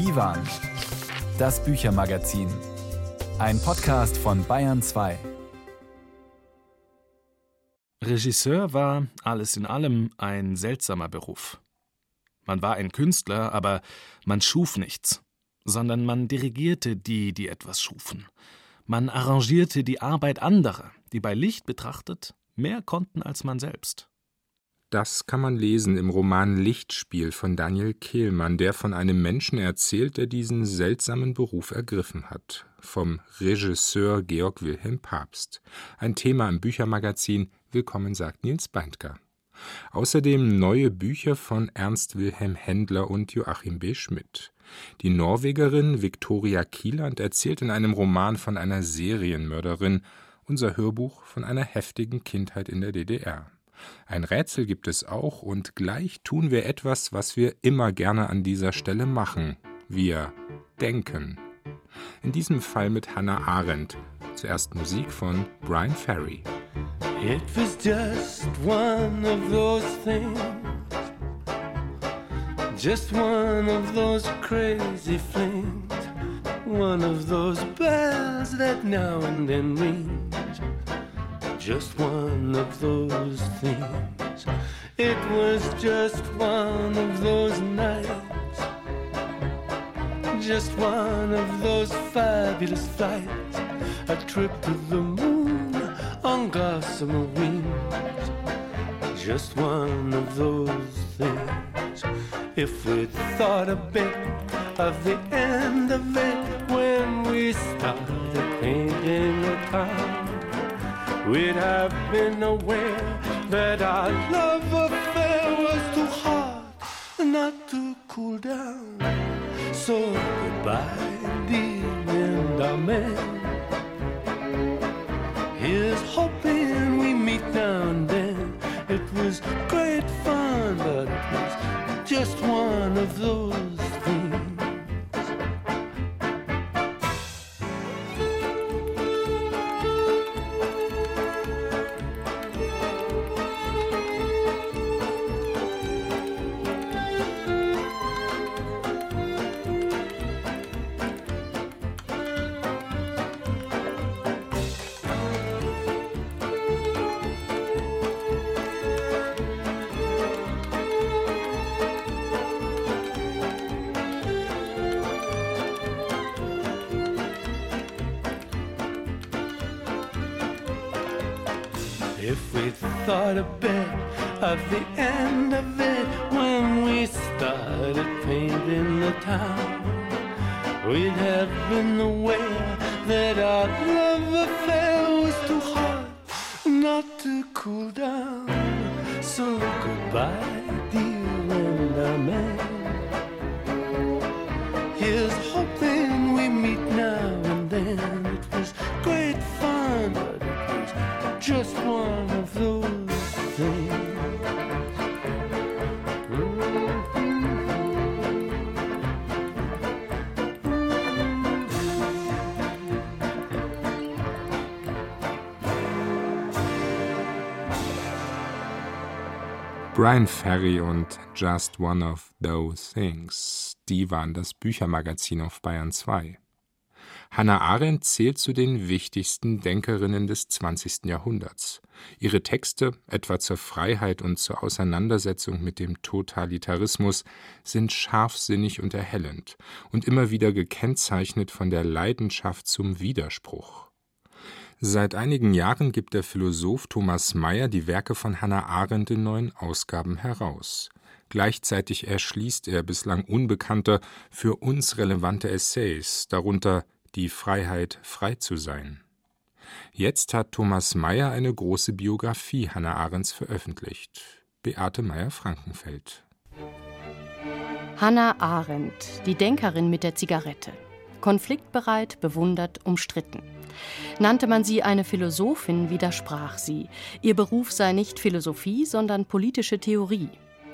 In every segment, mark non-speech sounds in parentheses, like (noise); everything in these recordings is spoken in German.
Divan, das Büchermagazin. Ein Podcast von Bayern 2. Regisseur war alles in allem ein seltsamer Beruf. Man war ein Künstler, aber man schuf nichts, sondern man dirigierte die, die etwas schufen. Man arrangierte die Arbeit anderer, die bei Licht betrachtet mehr konnten als man selbst. Das kann man lesen im Roman Lichtspiel von Daniel Kehlmann, der von einem Menschen erzählt, der diesen seltsamen Beruf ergriffen hat. Vom Regisseur Georg Wilhelm Papst. Ein Thema im Büchermagazin Willkommen sagt Nils Beindker. Außerdem neue Bücher von Ernst Wilhelm Händler und Joachim B. Schmidt. Die Norwegerin Viktoria Kieland erzählt in einem Roman von einer Serienmörderin, unser Hörbuch von einer heftigen Kindheit in der DDR. Ein Rätsel gibt es auch, und gleich tun wir etwas, was wir immer gerne an dieser Stelle machen. Wir denken. In diesem Fall mit Hannah Arendt. Zuerst Musik von Brian Ferry. It was just one of those things. Just one of those crazy flings. One of those bells that now and then ring just one of those things. It was just one of those nights. Just one of those fabulous flights. A trip to the moon on gossamer wings. Just one of those things. If we'd thought a bit of the end of it when we started painting the town we'd have been aware that our love affair was too hot not to cool down. So goodbye, dear, and amen. Here's hoping we meet now and then. It was great fun, but it was just one of those Ferry und Just One of Those Things, die waren das Büchermagazin auf Bayern 2. Hannah Arendt zählt zu den wichtigsten Denkerinnen des 20. Jahrhunderts. Ihre Texte, etwa zur Freiheit und zur Auseinandersetzung mit dem Totalitarismus, sind scharfsinnig und erhellend und immer wieder gekennzeichnet von der Leidenschaft zum Widerspruch. Seit einigen Jahren gibt der Philosoph Thomas Mayer die Werke von Hannah Arendt in neuen Ausgaben heraus. Gleichzeitig erschließt er bislang unbekannte, für uns relevante Essays, darunter Die Freiheit, frei zu sein. Jetzt hat Thomas Mayer eine große Biografie Hannah Arendts veröffentlicht. Beate Meyer-Frankenfeld. Hannah Arendt, die Denkerin mit der Zigarette. Konfliktbereit, bewundert, umstritten. Nannte man sie eine Philosophin, widersprach sie. Ihr Beruf sei nicht Philosophie, sondern politische Theorie.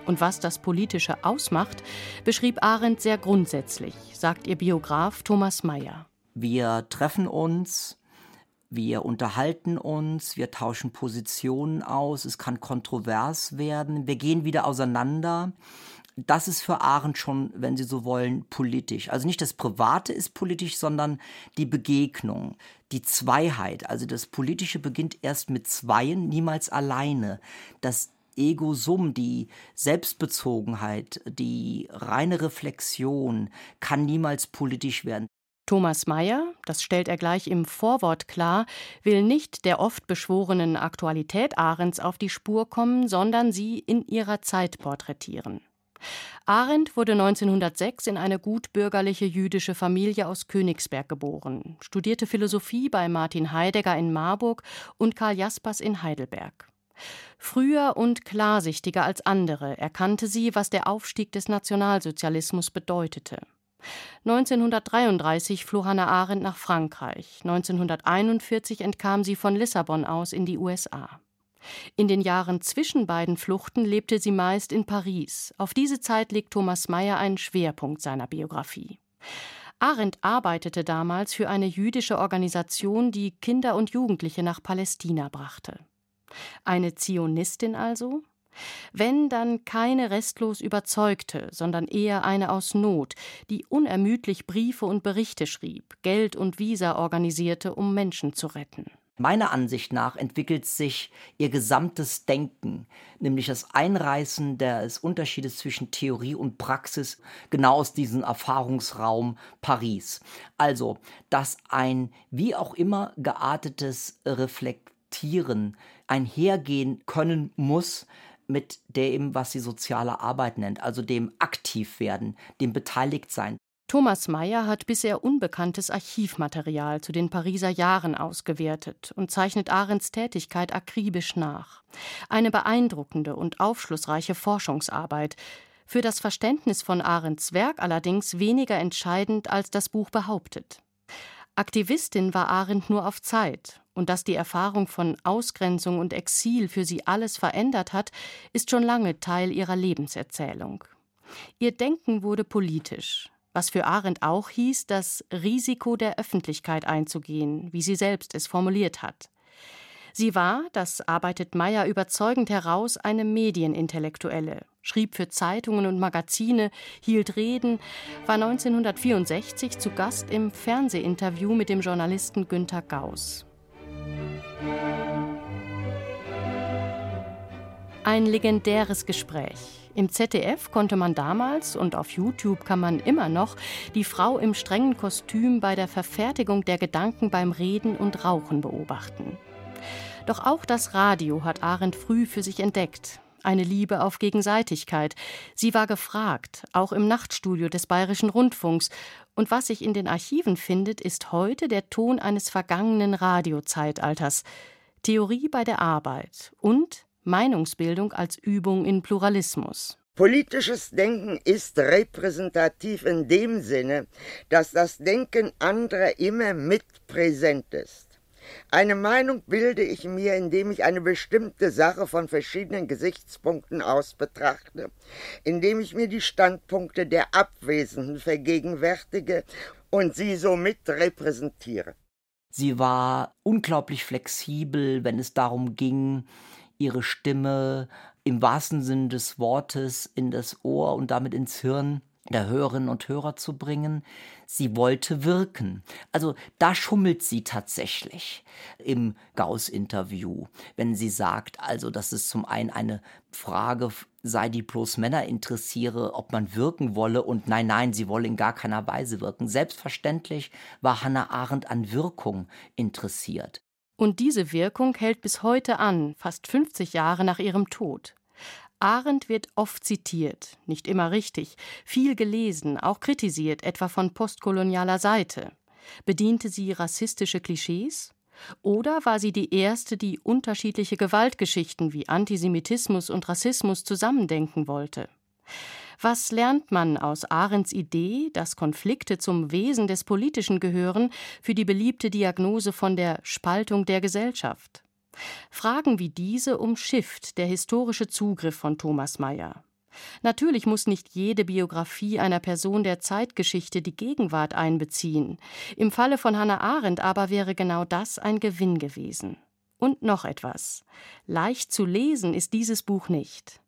Und was das Politische ausmacht, beschrieb Arendt sehr grundsätzlich, sagt ihr Biograf Thomas Mayer. Wir treffen uns, wir unterhalten uns, wir tauschen Positionen aus, es kann kontrovers werden, wir gehen wieder auseinander. Das ist für Arendt schon, wenn Sie so wollen, politisch. Also nicht das Private ist politisch, sondern die Begegnung, die Zweiheit. Also das Politische beginnt erst mit Zweien, niemals alleine. Das Ego-Sum, die Selbstbezogenheit, die reine Reflexion kann niemals politisch werden. Thomas Mayer, das stellt er gleich im Vorwort klar, will nicht der oft beschworenen Aktualität Arends auf die Spur kommen, sondern sie in ihrer Zeit porträtieren. Arendt wurde 1906 in eine gutbürgerliche jüdische Familie aus Königsberg geboren, studierte Philosophie bei Martin Heidegger in Marburg und Karl Jaspers in Heidelberg. Früher und klarsichtiger als andere erkannte sie, was der Aufstieg des Nationalsozialismus bedeutete. 1933 floh Hannah Arendt nach Frankreich. 1941 entkam sie von Lissabon aus in die USA. In den Jahren zwischen beiden Fluchten lebte sie meist in Paris. Auf diese Zeit legt Thomas Mayer einen Schwerpunkt seiner Biografie. Arendt arbeitete damals für eine jüdische Organisation, die Kinder und Jugendliche nach Palästina brachte. Eine Zionistin also? Wenn dann keine restlos überzeugte, sondern eher eine aus Not, die unermüdlich Briefe und Berichte schrieb, Geld und Visa organisierte, um Menschen zu retten. Meiner Ansicht nach entwickelt sich ihr gesamtes Denken, nämlich das Einreißen des Unterschiedes zwischen Theorie und Praxis, genau aus diesem Erfahrungsraum Paris. Also, dass ein wie auch immer geartetes Reflektieren einhergehen können muss mit dem, was sie soziale Arbeit nennt, also dem Aktivwerden, dem Beteiligtsein. Thomas Mayer hat bisher unbekanntes Archivmaterial zu den Pariser Jahren ausgewertet und zeichnet Arends Tätigkeit akribisch nach. Eine beeindruckende und aufschlussreiche Forschungsarbeit, für das Verständnis von Arends Werk allerdings weniger entscheidend, als das Buch behauptet. Aktivistin war Arendt nur auf Zeit, und dass die Erfahrung von Ausgrenzung und Exil für sie alles verändert hat, ist schon lange Teil ihrer Lebenserzählung. Ihr Denken wurde politisch, was für Arendt auch hieß, das Risiko der Öffentlichkeit einzugehen, wie sie selbst es formuliert hat. Sie war, das arbeitet Meyer überzeugend heraus, eine Medienintellektuelle, schrieb für Zeitungen und Magazine, hielt Reden, war 1964 zu Gast im Fernsehinterview mit dem Journalisten Günter Gauss. Ein legendäres Gespräch. Im ZDF konnte man damals und auf YouTube kann man immer noch die Frau im strengen Kostüm bei der Verfertigung der Gedanken beim Reden und Rauchen beobachten. Doch auch das Radio hat Arendt früh für sich entdeckt. Eine Liebe auf Gegenseitigkeit. Sie war gefragt, auch im Nachtstudio des Bayerischen Rundfunks. Und was sich in den Archiven findet, ist heute der Ton eines vergangenen Radiozeitalters. Theorie bei der Arbeit und Meinungsbildung als Übung in Pluralismus. Politisches Denken ist repräsentativ in dem Sinne, dass das Denken anderer immer mit präsent ist. Eine Meinung bilde ich mir, indem ich eine bestimmte Sache von verschiedenen Gesichtspunkten aus betrachte, indem ich mir die Standpunkte der Abwesenden vergegenwärtige und sie somit repräsentiere. Sie war unglaublich flexibel, wenn es darum ging, ihre Stimme im wahrsten Sinn des Wortes in das Ohr und damit ins Hirn der Hörerinnen und Hörer zu bringen. Sie wollte wirken. Also da schummelt sie tatsächlich im Gauss-Interview, wenn sie sagt, also dass es zum einen eine Frage sei, die bloß Männer interessiere, ob man wirken wolle und nein, nein, sie wolle in gar keiner Weise wirken. Selbstverständlich war Hannah Arendt an Wirkung interessiert. Und diese Wirkung hält bis heute an, fast 50 Jahre nach ihrem Tod. Arendt wird oft zitiert, nicht immer richtig, viel gelesen, auch kritisiert, etwa von postkolonialer Seite. Bediente sie rassistische Klischees? Oder war sie die erste, die unterschiedliche Gewaltgeschichten wie Antisemitismus und Rassismus zusammendenken wollte? Was lernt man aus Arends Idee, dass Konflikte zum Wesen des Politischen gehören, für die beliebte Diagnose von der Spaltung der Gesellschaft? Fragen wie diese umschifft der historische Zugriff von Thomas Mayer. Natürlich muss nicht jede Biografie einer Person der Zeitgeschichte die Gegenwart einbeziehen. Im Falle von Hannah Arendt aber wäre genau das ein Gewinn gewesen. Und noch etwas. Leicht zu lesen ist dieses Buch nicht.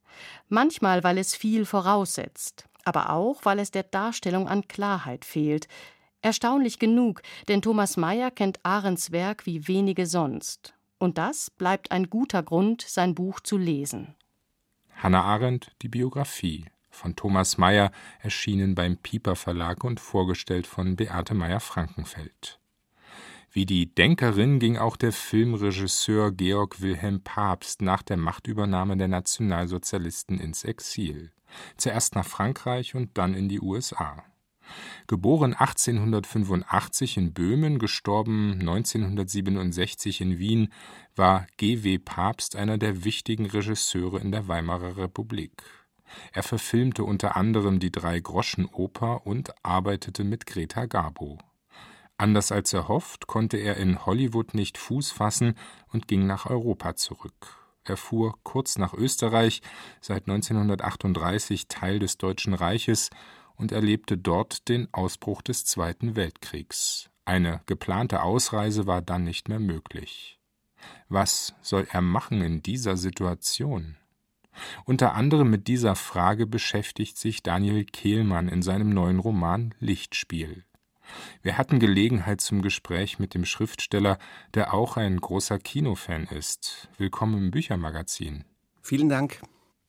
Manchmal, weil es viel voraussetzt, aber auch, weil es der Darstellung an Klarheit fehlt. Erstaunlich genug, denn Thomas Mayer kennt Arends Werk wie wenige sonst. Und das bleibt ein guter Grund, sein Buch zu lesen. Hannah Arendt, die Biografie von Thomas Mayer, erschienen beim Pieper Verlag und vorgestellt von Beate Meyer-Frankenfeld. Wie die Denkerin ging auch der Filmregisseur Georg Wilhelm Pabst nach der Machtübernahme der Nationalsozialisten ins Exil. Zuerst nach Frankreich und dann in die USA. Geboren 1885 in Böhmen, gestorben 1967 in Wien, war G. W. Pabst einer der wichtigen Regisseure in der Weimarer Republik. Er verfilmte unter anderem die Drei-Groschen-Oper und arbeitete mit Greta Garbo. Anders als erhofft, konnte er in Hollywood nicht Fuß fassen und ging nach Europa zurück. Er fuhr kurz nach Österreich, seit 1938 Teil des Deutschen Reiches, und erlebte dort den Ausbruch des Zweiten Weltkriegs. Eine geplante Ausreise war dann nicht mehr möglich. Was soll er machen in dieser Situation? Unter anderem mit dieser Frage beschäftigt sich Daniel Kehlmann in seinem neuen Roman Lichtspiel. Wir hatten Gelegenheit zum Gespräch mit dem Schriftsteller, der auch ein großer Kinofan ist. Willkommen im Büchermagazin. Vielen Dank.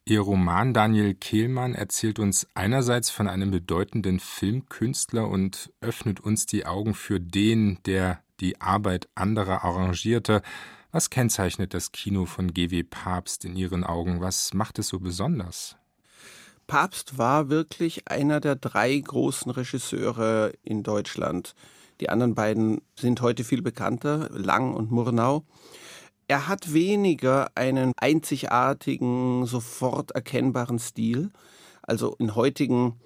Ihr Roman Daniel Kehlmann erzählt uns einerseits von einem bedeutenden Filmkünstler und öffnet uns die Augen für den, der die Arbeit anderer arrangierte. Was kennzeichnet das Kino von G.W. Papst in Ihren Augen? Was macht es so besonders? Papst war wirklich einer der drei großen Regisseure in Deutschland. Die anderen beiden sind heute viel bekannter, Lang und Murnau. Er hat weniger einen einzigartigen, sofort erkennbaren Stil. Also in heutigen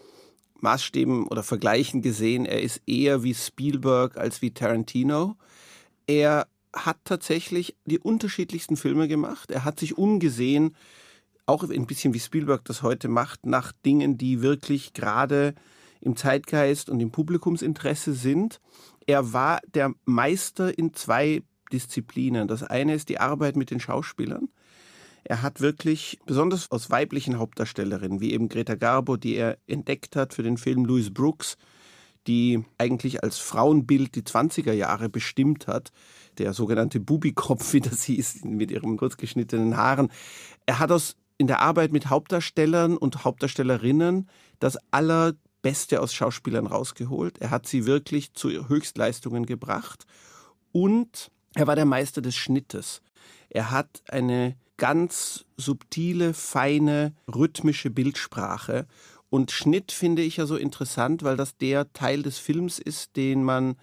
Maßstäben oder Vergleichen gesehen, er ist eher wie Spielberg als wie Tarantino. Er hat tatsächlich die unterschiedlichsten Filme gemacht. Er hat sich umgesehen auch ein bisschen wie Spielberg das heute macht, nach Dingen, die wirklich gerade im Zeitgeist und im Publikumsinteresse sind. Er war der Meister in zwei Disziplinen. Das eine ist die Arbeit mit den Schauspielern. Er hat wirklich, besonders aus weiblichen Hauptdarstellerinnen, wie eben Greta Garbo, die er entdeckt hat für den Film Louis Brooks, die eigentlich als Frauenbild die 20er Jahre bestimmt hat, der sogenannte Bubikopf, (laughs) wie das hieß, mit ihren kurzgeschnittenen Haaren. Er hat aus in der Arbeit mit Hauptdarstellern und Hauptdarstellerinnen das Allerbeste aus Schauspielern rausgeholt. Er hat sie wirklich zu Höchstleistungen gebracht und er war der Meister des Schnittes. Er hat eine ganz subtile, feine, rhythmische Bildsprache. Und Schnitt finde ich ja so interessant, weil das der Teil des Films ist, den man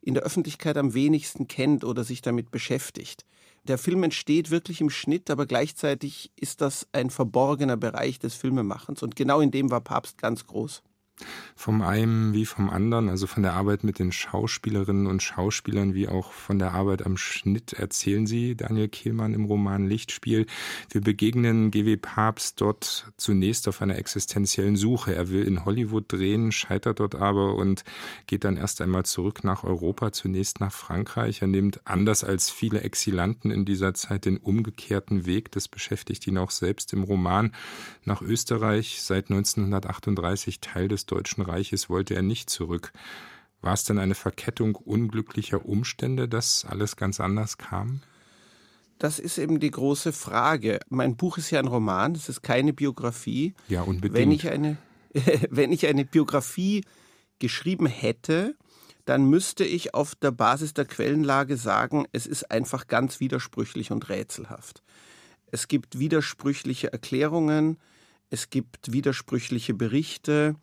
in der Öffentlichkeit am wenigsten kennt oder sich damit beschäftigt. Der Film entsteht wirklich im Schnitt, aber gleichzeitig ist das ein verborgener Bereich des Filmemachens. Und genau in dem war Papst ganz groß. Vom einen wie vom anderen, also von der Arbeit mit den Schauspielerinnen und Schauspielern wie auch von der Arbeit am Schnitt erzählen Sie, Daniel Kehlmann im Roman Lichtspiel. Wir begegnen GW Papst dort zunächst auf einer existenziellen Suche. Er will in Hollywood drehen, scheitert dort aber und geht dann erst einmal zurück nach Europa, zunächst nach Frankreich. Er nimmt anders als viele Exilanten in dieser Zeit den umgekehrten Weg. Das beschäftigt ihn auch selbst im Roman nach Österreich seit 1938 Teil des Deutschen Reiches wollte er nicht zurück. War es denn eine Verkettung unglücklicher Umstände, dass alles ganz anders kam? Das ist eben die große Frage. Mein Buch ist ja ein Roman, es ist keine Biografie. Ja, unbedingt. Wenn ich eine, (laughs) wenn ich eine Biografie geschrieben hätte, dann müsste ich auf der Basis der Quellenlage sagen, es ist einfach ganz widersprüchlich und rätselhaft. Es gibt widersprüchliche Erklärungen, es gibt widersprüchliche Berichte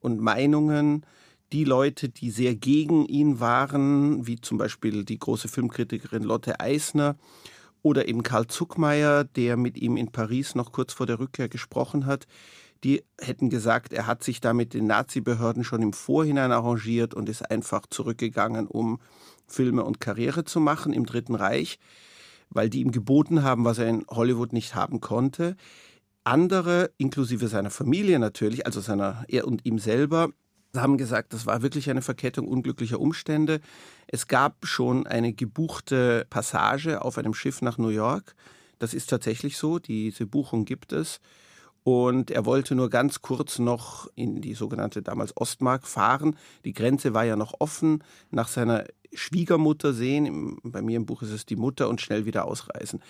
und Meinungen. Die Leute, die sehr gegen ihn waren, wie zum Beispiel die große Filmkritikerin Lotte Eisner oder eben Karl Zuckmeier, der mit ihm in Paris noch kurz vor der Rückkehr gesprochen hat, die hätten gesagt, er hat sich da mit den Nazi-Behörden schon im Vorhinein arrangiert und ist einfach zurückgegangen, um Filme und Karriere zu machen im Dritten Reich, weil die ihm geboten haben, was er in Hollywood nicht haben konnte. Andere, inklusive seiner Familie natürlich, also seiner, er und ihm selber, haben gesagt, das war wirklich eine Verkettung unglücklicher Umstände. Es gab schon eine gebuchte Passage auf einem Schiff nach New York. Das ist tatsächlich so, diese Buchung gibt es. Und er wollte nur ganz kurz noch in die sogenannte damals Ostmark fahren. Die Grenze war ja noch offen, nach seiner Schwiegermutter sehen, bei mir im Buch ist es die Mutter, und schnell wieder ausreisen.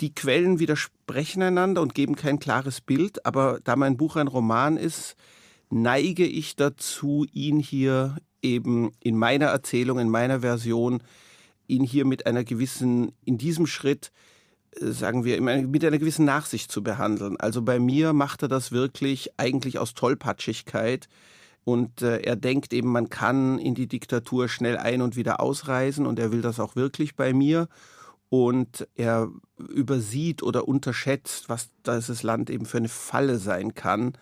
Die Quellen widersprechen einander und geben kein klares Bild, aber da mein Buch ein Roman ist, neige ich dazu, ihn hier eben in meiner Erzählung, in meiner Version, ihn hier mit einer gewissen, in diesem Schritt, sagen wir, mit einer gewissen Nachsicht zu behandeln. Also bei mir macht er das wirklich eigentlich aus Tollpatschigkeit. Und äh, er denkt eben, man kann in die Diktatur schnell ein- und wieder ausreisen und er will das auch wirklich bei mir und er übersieht oder unterschätzt, was dieses Land eben für eine Falle sein kann.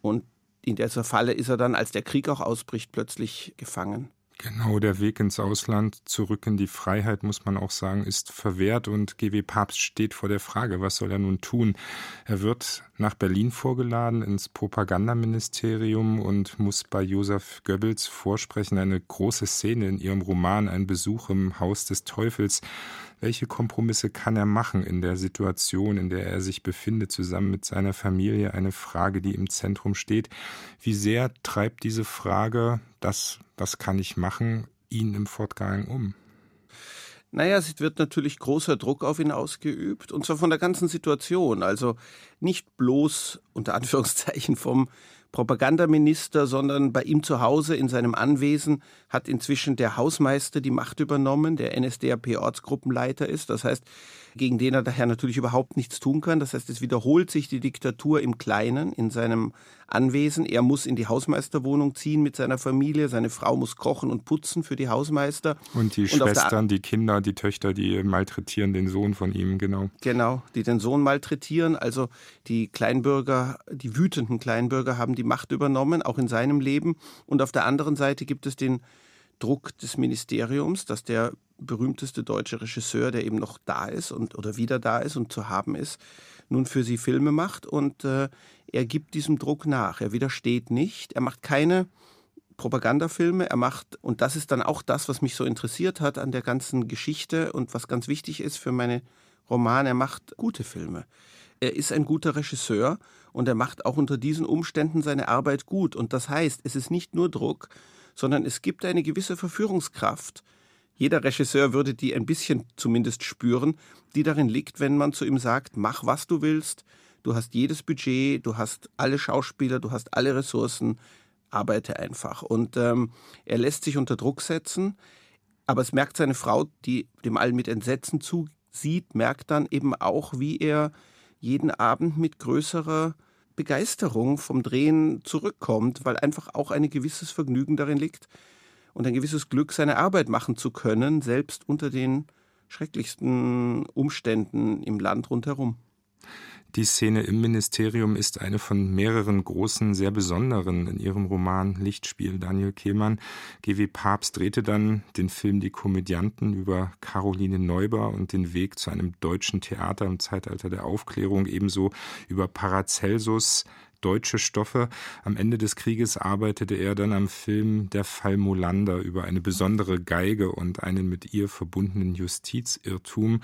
Und in dieser Falle ist er dann, als der Krieg auch ausbricht, plötzlich gefangen. Genau, der Weg ins Ausland, zurück in die Freiheit, muss man auch sagen, ist verwehrt und GW Papst steht vor der Frage, was soll er nun tun? Er wird nach Berlin vorgeladen ins Propagandaministerium und muss bei Josef Goebbels vorsprechen. Eine große Szene in ihrem Roman, ein Besuch im Haus des Teufels. Welche Kompromisse kann er machen in der Situation, in der er sich befindet, zusammen mit seiner Familie? Eine Frage, die im Zentrum steht. Wie sehr treibt diese Frage, das, was kann ich machen, ihn im Fortgang um? Naja, es wird natürlich großer Druck auf ihn ausgeübt, und zwar von der ganzen Situation. Also nicht bloß unter Anführungszeichen vom Propagandaminister, sondern bei ihm zu Hause in seinem Anwesen hat inzwischen der Hausmeister die Macht übernommen, der NSDAP-Ortsgruppenleiter ist. Das heißt, gegen den er daher natürlich überhaupt nichts tun kann. Das heißt, es wiederholt sich die Diktatur im Kleinen in seinem Anwesen. Er muss in die Hausmeisterwohnung ziehen mit seiner Familie. Seine Frau muss kochen und putzen für die Hausmeister. Und die und Schwestern, die Kinder, die Töchter, die malträtieren den Sohn von ihm, genau. Genau, die den Sohn malträtieren. Also die Kleinbürger, die wütenden Kleinbürger haben die Macht übernommen, auch in seinem Leben. Und auf der anderen Seite gibt es den Druck des Ministeriums, dass der berühmteste deutsche Regisseur, der eben noch da ist und oder wieder da ist und zu haben ist, nun für sie Filme macht und äh, er gibt diesem Druck nach. Er widersteht nicht. Er macht keine Propagandafilme. Er macht und das ist dann auch das, was mich so interessiert hat an der ganzen Geschichte und was ganz wichtig ist für meine Romane. Er macht gute Filme. Er ist ein guter Regisseur und er macht auch unter diesen Umständen seine Arbeit gut. Und das heißt, es ist nicht nur Druck, sondern es gibt eine gewisse Verführungskraft jeder Regisseur würde die ein bisschen zumindest spüren, die darin liegt, wenn man zu ihm sagt, mach was du willst, du hast jedes Budget, du hast alle Schauspieler, du hast alle Ressourcen, arbeite einfach. Und ähm, er lässt sich unter Druck setzen, aber es merkt seine Frau, die dem allen mit Entsetzen zusieht, merkt dann eben auch, wie er jeden Abend mit größerer Begeisterung vom Drehen zurückkommt, weil einfach auch ein gewisses Vergnügen darin liegt, und ein gewisses Glück, seine Arbeit machen zu können, selbst unter den schrecklichsten Umständen im Land rundherum. Die Szene im Ministerium ist eine von mehreren großen, sehr besonderen in ihrem Roman Lichtspiel Daniel Kehlmann. G.W. Papst drehte dann den Film Die Komödianten über Caroline Neuber und den Weg zu einem deutschen Theater im Zeitalter der Aufklärung, ebenso über Paracelsus, deutsche Stoffe. Am Ende des Krieges arbeitete er dann am Film Der Fall Molander über eine besondere Geige und einen mit ihr verbundenen Justizirrtum.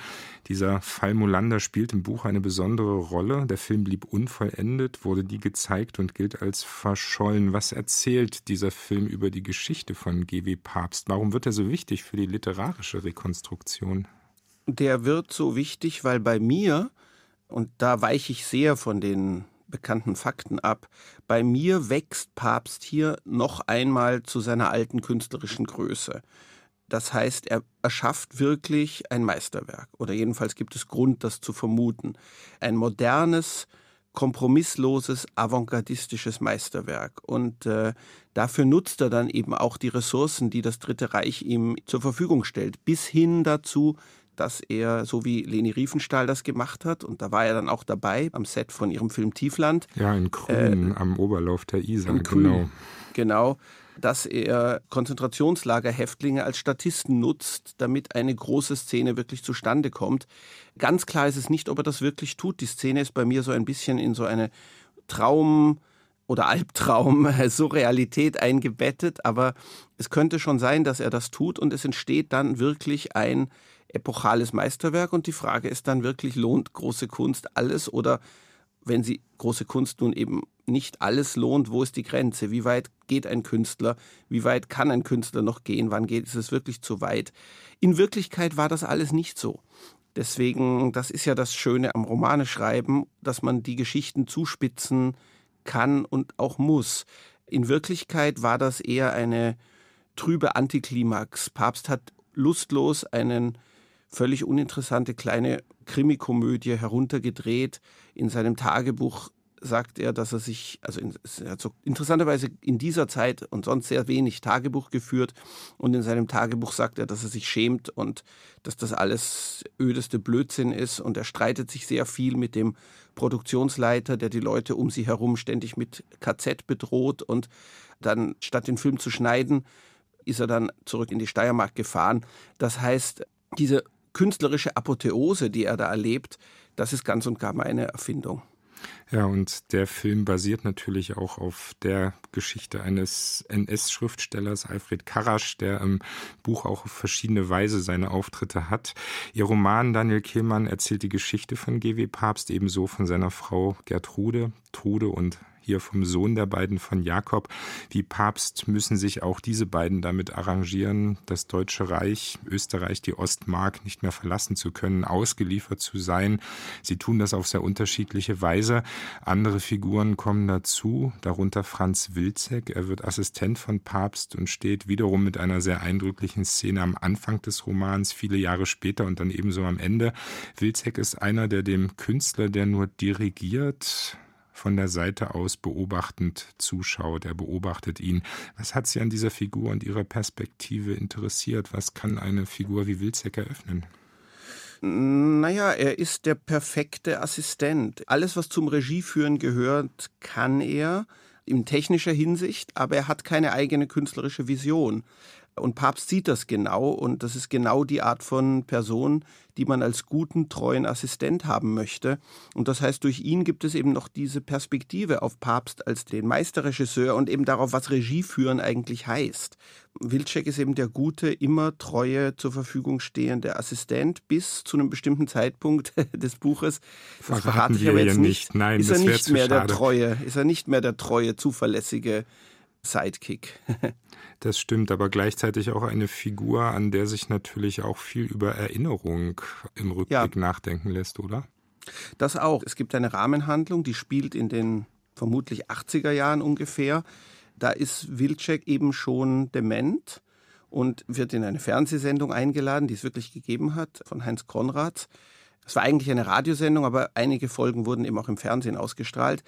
Dieser Fall Molander spielt im Buch eine besondere Rolle. Der Film blieb unvollendet, wurde nie gezeigt und gilt als verschollen. Was erzählt dieser Film über die Geschichte von G.W. Papst? Warum wird er so wichtig für die literarische Rekonstruktion? Der wird so wichtig, weil bei mir, und da weiche ich sehr von den bekannten Fakten ab. Bei mir wächst Papst hier noch einmal zu seiner alten künstlerischen Größe. Das heißt, er erschafft wirklich ein Meisterwerk. Oder jedenfalls gibt es Grund, das zu vermuten. Ein modernes, kompromissloses, avantgardistisches Meisterwerk. Und äh, dafür nutzt er dann eben auch die Ressourcen, die das Dritte Reich ihm zur Verfügung stellt, bis hin dazu, dass er, so wie Leni Riefenstahl das gemacht hat, und da war er dann auch dabei am Set von ihrem Film Tiefland. Ja, in Grün äh, am Oberlauf der Isar, genau. Genau, dass er Konzentrationslagerhäftlinge als Statisten nutzt, damit eine große Szene wirklich zustande kommt. Ganz klar ist es nicht, ob er das wirklich tut. Die Szene ist bei mir so ein bisschen in so eine Traum- oder Albtraum, (laughs) Surrealität eingebettet, aber es könnte schon sein, dass er das tut und es entsteht dann wirklich ein epochales Meisterwerk und die Frage ist dann wirklich, lohnt große Kunst alles oder wenn sie große Kunst nun eben nicht alles lohnt, wo ist die Grenze? Wie weit geht ein Künstler? Wie weit kann ein Künstler noch gehen? Wann geht es wirklich zu weit? In Wirklichkeit war das alles nicht so. Deswegen, das ist ja das Schöne am Romane schreiben, dass man die Geschichten zuspitzen kann und auch muss. In Wirklichkeit war das eher eine trübe Antiklimax. Papst hat lustlos einen völlig uninteressante kleine Krimikomödie heruntergedreht. In seinem Tagebuch sagt er, dass er sich, also in, er hat so interessanterweise in dieser Zeit und sonst sehr wenig Tagebuch geführt und in seinem Tagebuch sagt er, dass er sich schämt und dass das alles ödeste Blödsinn ist und er streitet sich sehr viel mit dem Produktionsleiter, der die Leute um sie herum ständig mit KZ bedroht und dann statt den Film zu schneiden, ist er dann zurück in die Steiermark gefahren. Das heißt, diese künstlerische Apotheose, die er da erlebt, das ist ganz und gar meine Erfindung. Ja, und der Film basiert natürlich auch auf der Geschichte eines NS-Schriftstellers Alfred Karasch, der im Buch auch auf verschiedene Weise seine Auftritte hat. Ihr Roman Daniel Kehlmann erzählt die Geschichte von G.W. Papst, ebenso von seiner Frau Gertrude. Trude und hier vom Sohn der beiden von Jakob. Wie Papst müssen sich auch diese beiden damit arrangieren, das Deutsche Reich, Österreich, die Ostmark nicht mehr verlassen zu können, ausgeliefert zu sein. Sie tun das auf sehr unterschiedliche Weise. Andere Figuren kommen dazu, darunter Franz Wilczek. Er wird Assistent von Papst und steht wiederum mit einer sehr eindrücklichen Szene am Anfang des Romans, viele Jahre später und dann ebenso am Ende. Wilczek ist einer, der dem Künstler, der nur dirigiert, von der Seite aus beobachtend zuschaut. Er beobachtet ihn. Was hat Sie an dieser Figur und ihrer Perspektive interessiert? Was kann eine Figur wie Wilczek eröffnen? Naja, er ist der perfekte Assistent. Alles, was zum Regieführen gehört, kann er in technischer Hinsicht, aber er hat keine eigene künstlerische Vision. Und Papst sieht das genau und das ist genau die Art von Person, die man als guten, treuen Assistent haben möchte. Und das heißt, durch ihn gibt es eben noch diese Perspektive auf Papst als den Meisterregisseur und eben darauf, was Regie führen eigentlich heißt. Wilczek ist eben der gute, immer treue, zur Verfügung stehende Assistent bis zu einem bestimmten Zeitpunkt (laughs) des Buches. Das verrate ich aber jetzt nicht. Nein, ist er nicht mehr der treue, ist er nicht mehr der treue, zuverlässige Sidekick. (laughs) Das stimmt, aber gleichzeitig auch eine Figur, an der sich natürlich auch viel über Erinnerung im Rückblick ja. nachdenken lässt, oder? Das auch. Es gibt eine Rahmenhandlung, die spielt in den vermutlich 80er Jahren ungefähr. Da ist Wilczek eben schon dement und wird in eine Fernsehsendung eingeladen, die es wirklich gegeben hat, von Heinz Konrads. Es war eigentlich eine Radiosendung, aber einige Folgen wurden eben auch im Fernsehen ausgestrahlt.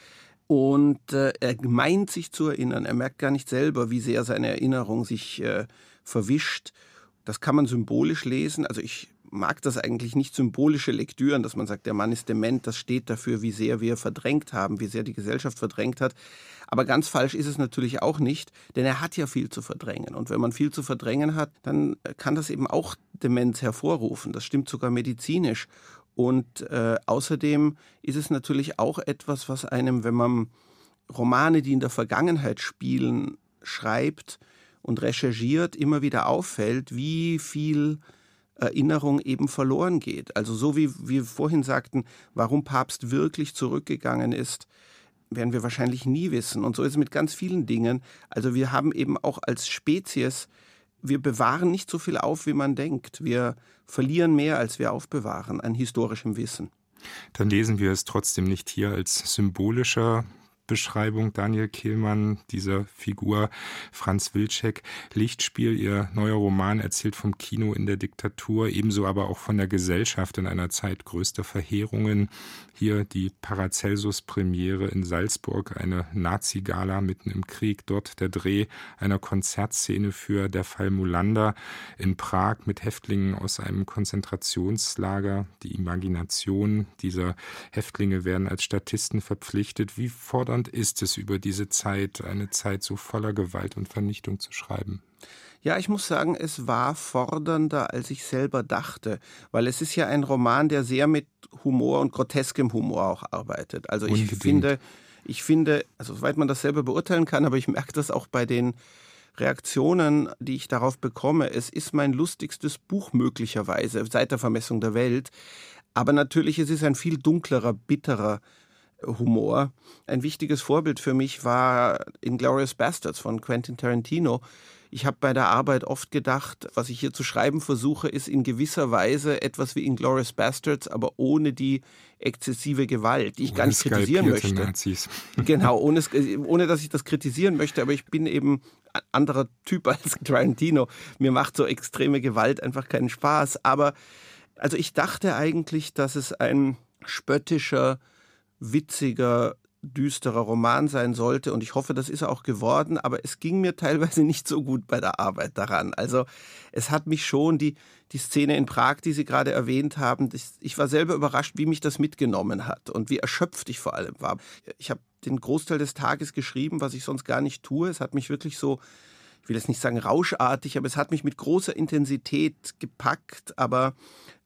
Und äh, er meint sich zu erinnern. Er merkt gar nicht selber, wie sehr seine Erinnerung sich äh, verwischt. Das kann man symbolisch lesen. Also ich mag das eigentlich nicht symbolische Lektüren, dass man sagt, der Mann ist dement. Das steht dafür, wie sehr wir verdrängt haben, wie sehr die Gesellschaft verdrängt hat. Aber ganz falsch ist es natürlich auch nicht, denn er hat ja viel zu verdrängen. Und wenn man viel zu verdrängen hat, dann kann das eben auch Demenz hervorrufen. Das stimmt sogar medizinisch. Und äh, außerdem ist es natürlich auch etwas, was einem, wenn man Romane, die in der Vergangenheit spielen, schreibt und recherchiert, immer wieder auffällt, wie viel Erinnerung eben verloren geht. Also so wie wir vorhin sagten, warum Papst wirklich zurückgegangen ist, werden wir wahrscheinlich nie wissen. Und so ist es mit ganz vielen Dingen. Also wir haben eben auch als Spezies wir bewahren nicht so viel auf, wie man denkt. Wir verlieren mehr, als wir aufbewahren an historischem Wissen. Dann lesen wir es trotzdem nicht hier als symbolischer Beschreibung Daniel Kehlmann dieser Figur Franz Wilczek. Lichtspiel, ihr neuer Roman, erzählt vom Kino in der Diktatur, ebenso aber auch von der Gesellschaft in einer Zeit größter Verheerungen. Hier die Paracelsus-Premiere in Salzburg, eine Nazi-Gala mitten im Krieg. Dort der Dreh einer Konzertszene für Der Fall Mulander in Prag mit Häftlingen aus einem Konzentrationslager. Die Imagination dieser Häftlinge werden als Statisten verpflichtet. Wie fordern Interessant ist es, über diese Zeit, eine Zeit so voller Gewalt und Vernichtung zu schreiben. Ja, ich muss sagen, es war fordernder, als ich selber dachte, weil es ist ja ein Roman, der sehr mit Humor und groteskem Humor auch arbeitet. Also ich Unbedingt. finde, ich finde, also soweit man das selber beurteilen kann, aber ich merke das auch bei den Reaktionen, die ich darauf bekomme. Es ist mein lustigstes Buch möglicherweise seit der Vermessung der Welt. Aber natürlich, es ist ein viel dunklerer, bitterer Humor. Ein wichtiges Vorbild für mich war Inglourious Bastards von Quentin Tarantino. Ich habe bei der Arbeit oft gedacht, was ich hier zu schreiben versuche, ist in gewisser Weise etwas wie Inglourious Bastards, aber ohne die exzessive Gewalt, die ich ohne gar nicht kritisieren möchte. Nazis. (laughs) Genau, ohne, ohne dass ich das kritisieren möchte, aber ich bin eben ein anderer Typ (laughs) als Tarantino. Mir macht so extreme Gewalt einfach keinen Spaß. Aber also ich dachte eigentlich, dass es ein spöttischer, witziger, düsterer Roman sein sollte und ich hoffe, das ist er auch geworden, aber es ging mir teilweise (laughs) nicht so gut bei der Arbeit daran. Also es hat mich schon die, die Szene in Prag, die Sie gerade erwähnt haben, ich war selber überrascht, wie mich das mitgenommen hat und wie erschöpft ich vor allem war. Ich habe den Großteil des Tages geschrieben, was ich sonst gar nicht tue. Es hat mich wirklich so ich will jetzt nicht sagen rauschartig, aber es hat mich mit großer Intensität gepackt. Aber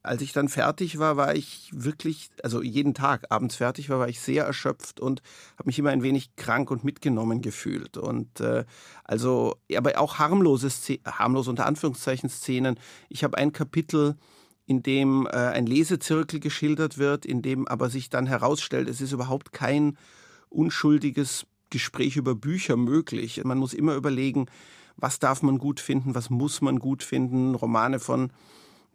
als ich dann fertig war, war ich wirklich, also jeden Tag abends fertig war, war ich sehr erschöpft und habe mich immer ein wenig krank und mitgenommen gefühlt. Und äh, also, aber auch harmlose, harmlose unter Anführungszeichen Szenen. Ich habe ein Kapitel, in dem äh, ein Lesezirkel geschildert wird, in dem aber sich dann herausstellt, es ist überhaupt kein unschuldiges Gespräch über Bücher möglich. Man muss immer überlegen, was darf man gut finden, was muss man gut finden. Romane von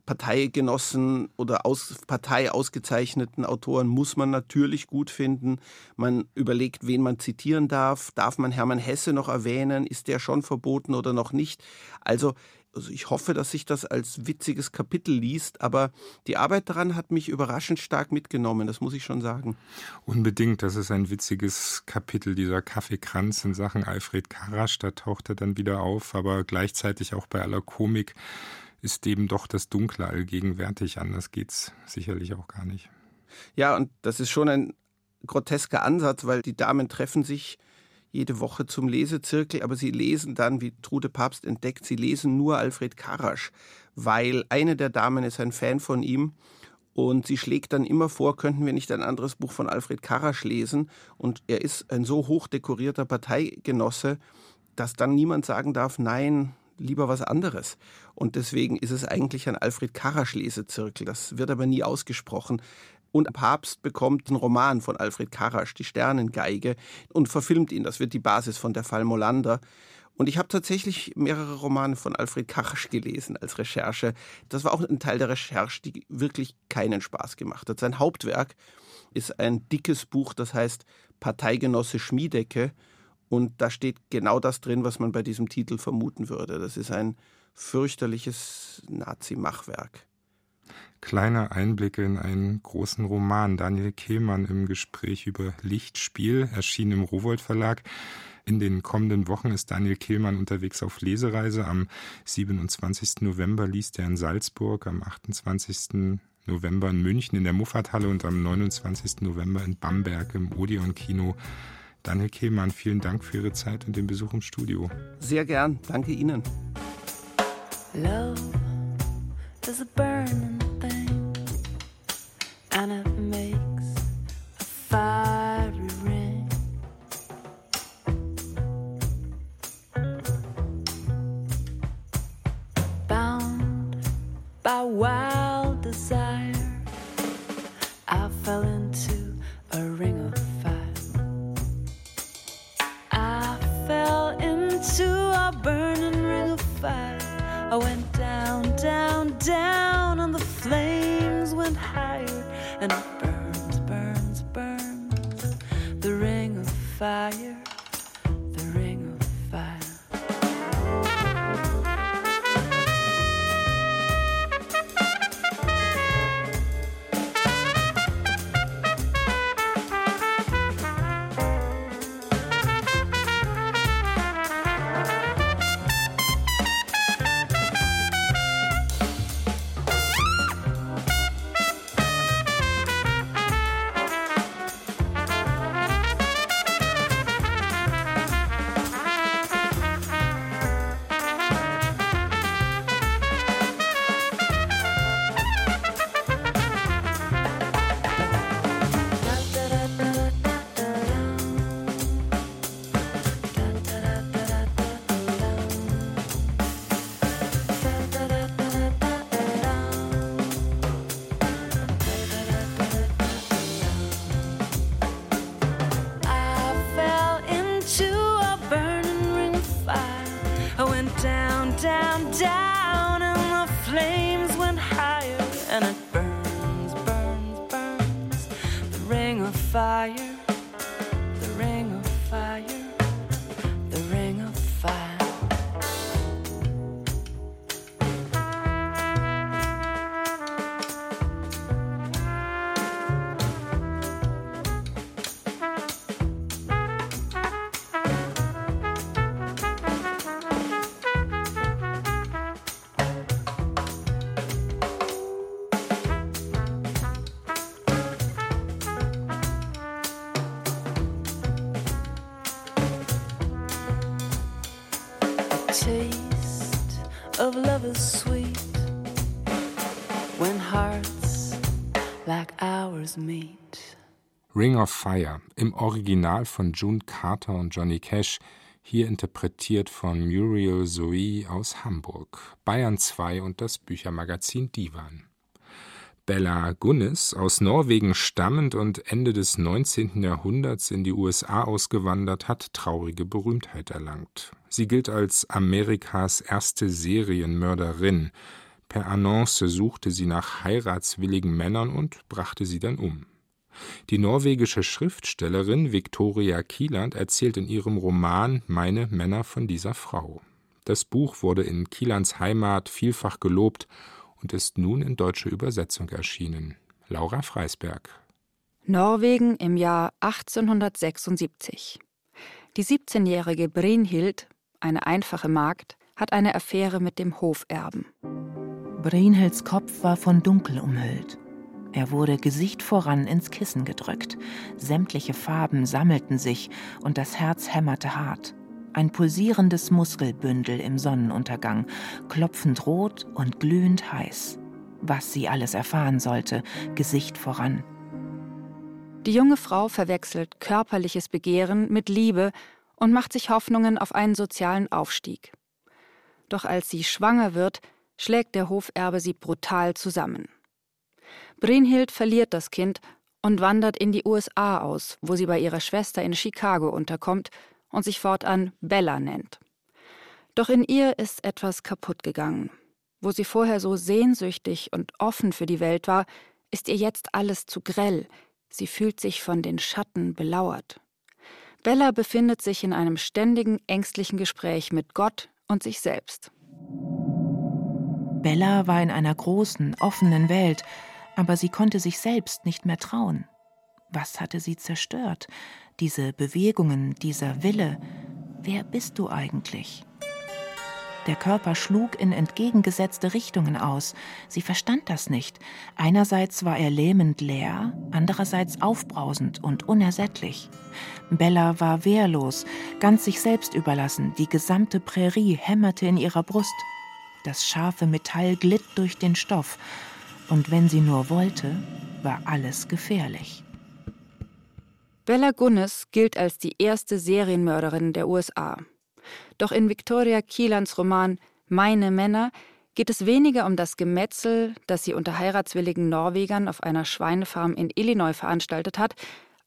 Parteigenossen oder aus Partei ausgezeichneten Autoren muss man natürlich gut finden. Man überlegt, wen man zitieren darf. Darf man Hermann Hesse noch erwähnen? Ist der schon verboten oder noch nicht? Also also ich hoffe, dass sich das als witziges Kapitel liest, aber die Arbeit daran hat mich überraschend stark mitgenommen, das muss ich schon sagen. Unbedingt, das ist ein witziges Kapitel, dieser Kaffeekranz in Sachen Alfred Karasch, da taucht er dann wieder auf, aber gleichzeitig auch bei aller Komik ist eben doch das Dunkle allgegenwärtig, anders geht's sicherlich auch gar nicht. Ja, und das ist schon ein grotesker Ansatz, weil die Damen treffen sich jede Woche zum Lesezirkel, aber sie lesen dann, wie Trude Papst entdeckt, sie lesen nur Alfred Karasch, weil eine der Damen ist ein Fan von ihm und sie schlägt dann immer vor, könnten wir nicht ein anderes Buch von Alfred Karasch lesen und er ist ein so hoch dekorierter Parteigenosse, dass dann niemand sagen darf, nein, lieber was anderes. Und deswegen ist es eigentlich ein Alfred Karasch Lesezirkel. Das wird aber nie ausgesprochen. Und Papst bekommt einen Roman von Alfred Karasch, Die Sternengeige, und verfilmt ihn. Das wird die Basis von der Fall Molander. Und ich habe tatsächlich mehrere Romane von Alfred Karasch gelesen als Recherche. Das war auch ein Teil der Recherche, die wirklich keinen Spaß gemacht hat. Sein Hauptwerk ist ein dickes Buch, das heißt Parteigenosse Schmiedecke. Und da steht genau das drin, was man bei diesem Titel vermuten würde. Das ist ein fürchterliches Nazi-Machwerk. Kleine Einblicke in einen großen Roman. Daniel Kehlmann im Gespräch über Lichtspiel, erschien im Rowold Verlag. In den kommenden Wochen ist Daniel Kehlmann unterwegs auf Lesereise. Am 27. November liest er in Salzburg, am 28. November in München in der Muffathalle und am 29. November in Bamberg im Odeon Kino. Daniel Kehlmann, vielen Dank für Ihre Zeit und den Besuch im Studio. Sehr gern, danke Ihnen. Love is a burning thing, and it makes a fiery fire. Ring of Fire im Original von June Carter und Johnny Cash, hier interpretiert von Muriel Zoe aus Hamburg, Bayern 2 und das Büchermagazin Divan. Bella Gunnis, aus Norwegen stammend und Ende des 19. Jahrhunderts in die USA ausgewandert, hat traurige Berühmtheit erlangt. Sie gilt als Amerikas erste Serienmörderin. Per Annonce suchte sie nach heiratswilligen Männern und brachte sie dann um. Die norwegische Schriftstellerin Victoria Kieland erzählt in ihrem Roman Meine Männer von dieser Frau. Das Buch wurde in Kielands Heimat vielfach gelobt und ist nun in deutscher Übersetzung erschienen. Laura Freisberg. Norwegen im Jahr 1876. Die 17-jährige Brynhild, eine einfache Magd, hat eine Affäre mit dem Hoferben. Brynhilds Kopf war von Dunkel umhüllt. Er wurde Gesicht voran ins Kissen gedrückt. Sämtliche Farben sammelten sich und das Herz hämmerte hart. Ein pulsierendes Muskelbündel im Sonnenuntergang, klopfend rot und glühend heiß. Was sie alles erfahren sollte, Gesicht voran. Die junge Frau verwechselt körperliches Begehren mit Liebe und macht sich Hoffnungen auf einen sozialen Aufstieg. Doch als sie schwanger wird, schlägt der Hoferbe sie brutal zusammen. Brynhild verliert das Kind und wandert in die USA aus, wo sie bei ihrer Schwester in Chicago unterkommt und sich fortan Bella nennt. Doch in ihr ist etwas kaputt gegangen. Wo sie vorher so sehnsüchtig und offen für die Welt war, ist ihr jetzt alles zu grell. Sie fühlt sich von den Schatten belauert. Bella befindet sich in einem ständigen, ängstlichen Gespräch mit Gott und sich selbst. Bella war in einer großen, offenen Welt, aber sie konnte sich selbst nicht mehr trauen. Was hatte sie zerstört? diese Bewegungen, dieser Wille, wer bist du eigentlich? Der Körper schlug in entgegengesetzte Richtungen aus. Sie verstand das nicht. Einerseits war er lähmend leer, andererseits aufbrausend und unersättlich. Bella war wehrlos, ganz sich selbst überlassen. Die gesamte Prärie hämmerte in ihrer Brust. Das scharfe Metall glitt durch den Stoff. Und wenn sie nur wollte, war alles gefährlich. Bella Gunnes gilt als die erste Serienmörderin der USA. Doch in Victoria Kielands Roman Meine Männer geht es weniger um das Gemetzel, das sie unter heiratswilligen Norwegern auf einer Schweinefarm in Illinois veranstaltet hat,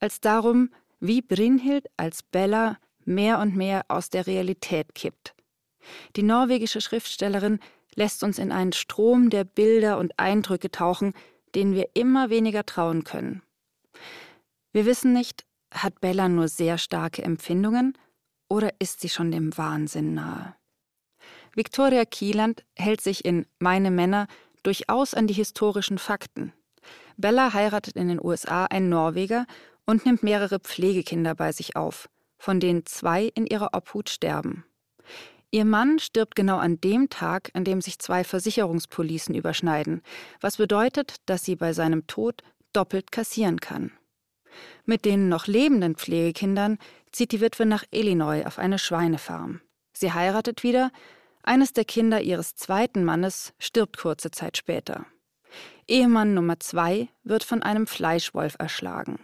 als darum, wie Brynhild als Bella mehr und mehr aus der Realität kippt. Die norwegische Schriftstellerin lässt uns in einen Strom der Bilder und Eindrücke tauchen, denen wir immer weniger trauen können. Wir wissen nicht, hat Bella nur sehr starke Empfindungen oder ist sie schon dem Wahnsinn nahe? Victoria Kieland hält sich in Meine Männer durchaus an die historischen Fakten. Bella heiratet in den USA einen Norweger und nimmt mehrere Pflegekinder bei sich auf, von denen zwei in ihrer Obhut sterben. Ihr Mann stirbt genau an dem Tag, an dem sich zwei Versicherungspolicen überschneiden, was bedeutet, dass sie bei seinem Tod doppelt kassieren kann. Mit den noch lebenden Pflegekindern zieht die Witwe nach Illinois auf eine Schweinefarm. Sie heiratet wieder, eines der Kinder ihres zweiten Mannes stirbt kurze Zeit später. Ehemann Nummer zwei wird von einem Fleischwolf erschlagen.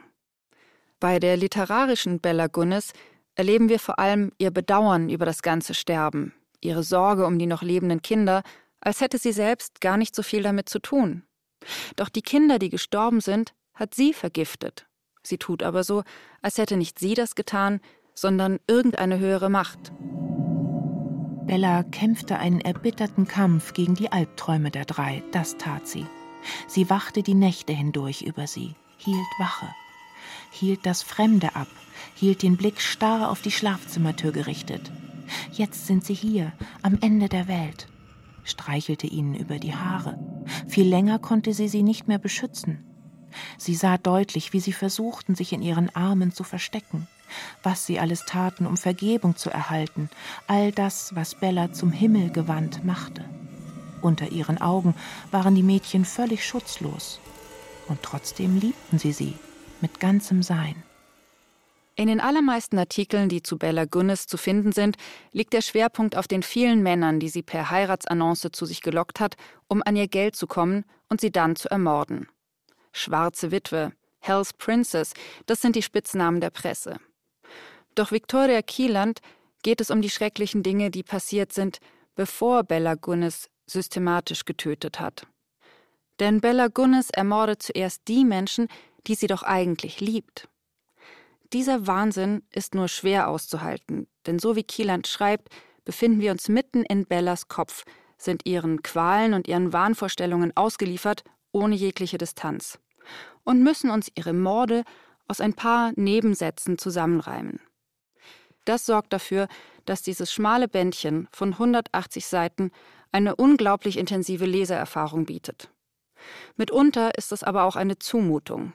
Bei der literarischen Bella Gunnes erleben wir vor allem ihr Bedauern über das ganze Sterben, ihre Sorge um die noch lebenden Kinder, als hätte sie selbst gar nicht so viel damit zu tun. Doch die Kinder, die gestorben sind, hat sie vergiftet. Sie tut aber so, als hätte nicht sie das getan, sondern irgendeine höhere Macht. Bella kämpfte einen erbitterten Kampf gegen die Albträume der drei, das tat sie. Sie wachte die Nächte hindurch über sie, hielt Wache, hielt das Fremde ab, hielt den Blick starr auf die Schlafzimmertür gerichtet. Jetzt sind sie hier, am Ende der Welt, streichelte ihnen über die Haare. Viel länger konnte sie sie nicht mehr beschützen. Sie sah deutlich, wie sie versuchten, sich in ihren Armen zu verstecken, was sie alles taten, um Vergebung zu erhalten, all das, was Bella zum Himmel gewandt machte. Unter ihren Augen waren die Mädchen völlig schutzlos, und trotzdem liebten sie sie mit ganzem Sein. In den allermeisten Artikeln, die zu Bella Gunnes zu finden sind, liegt der Schwerpunkt auf den vielen Männern, die sie per Heiratsannonce zu sich gelockt hat, um an ihr Geld zu kommen und sie dann zu ermorden. Schwarze Witwe, Hell's Princess, das sind die Spitznamen der Presse. Doch Victoria Kieland geht es um die schrecklichen Dinge, die passiert sind, bevor Bella Gunnes systematisch getötet hat. Denn Bella Gunnes ermordet zuerst die Menschen, die sie doch eigentlich liebt. Dieser Wahnsinn ist nur schwer auszuhalten, denn so wie Kieland schreibt, befinden wir uns mitten in Bellas Kopf, sind ihren Qualen und ihren Wahnvorstellungen ausgeliefert, ohne jegliche Distanz, und müssen uns ihre Morde aus ein paar Nebensätzen zusammenreimen. Das sorgt dafür, dass dieses schmale Bändchen von 180 Seiten eine unglaublich intensive Leseerfahrung bietet. Mitunter ist es aber auch eine Zumutung.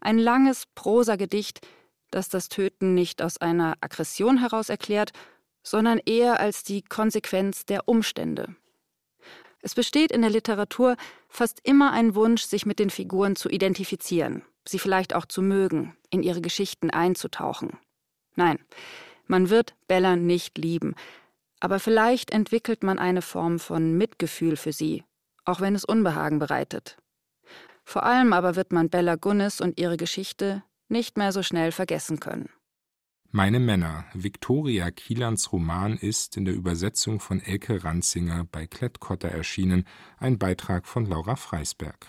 Ein langes Prosagedicht, das das Töten nicht aus einer Aggression heraus erklärt, sondern eher als die Konsequenz der Umstände. Es besteht in der Literatur fast immer ein Wunsch, sich mit den Figuren zu identifizieren, sie vielleicht auch zu mögen, in ihre Geschichten einzutauchen. Nein, man wird Bella nicht lieben, aber vielleicht entwickelt man eine Form von Mitgefühl für sie, auch wenn es Unbehagen bereitet. Vor allem aber wird man Bella Gunnis und ihre Geschichte nicht mehr so schnell vergessen können. Meine Männer, Viktoria Kielans Roman ist in der Übersetzung von Elke Ranzinger bei Klettkotter erschienen, ein Beitrag von Laura Freisberg.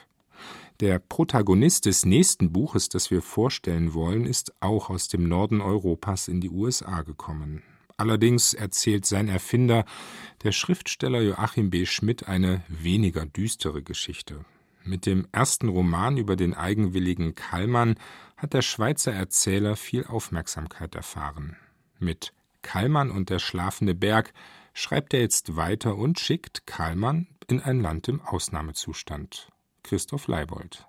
Der Protagonist des nächsten Buches, das wir vorstellen wollen, ist auch aus dem Norden Europas in die USA gekommen. Allerdings erzählt sein Erfinder, der Schriftsteller Joachim B. Schmidt, eine weniger düstere Geschichte. Mit dem ersten Roman über den eigenwilligen Kallmann hat der Schweizer Erzähler viel Aufmerksamkeit erfahren. Mit Kallmann und der schlafende Berg schreibt er jetzt weiter und schickt Kallmann in ein Land im Ausnahmezustand. Christoph Leibold.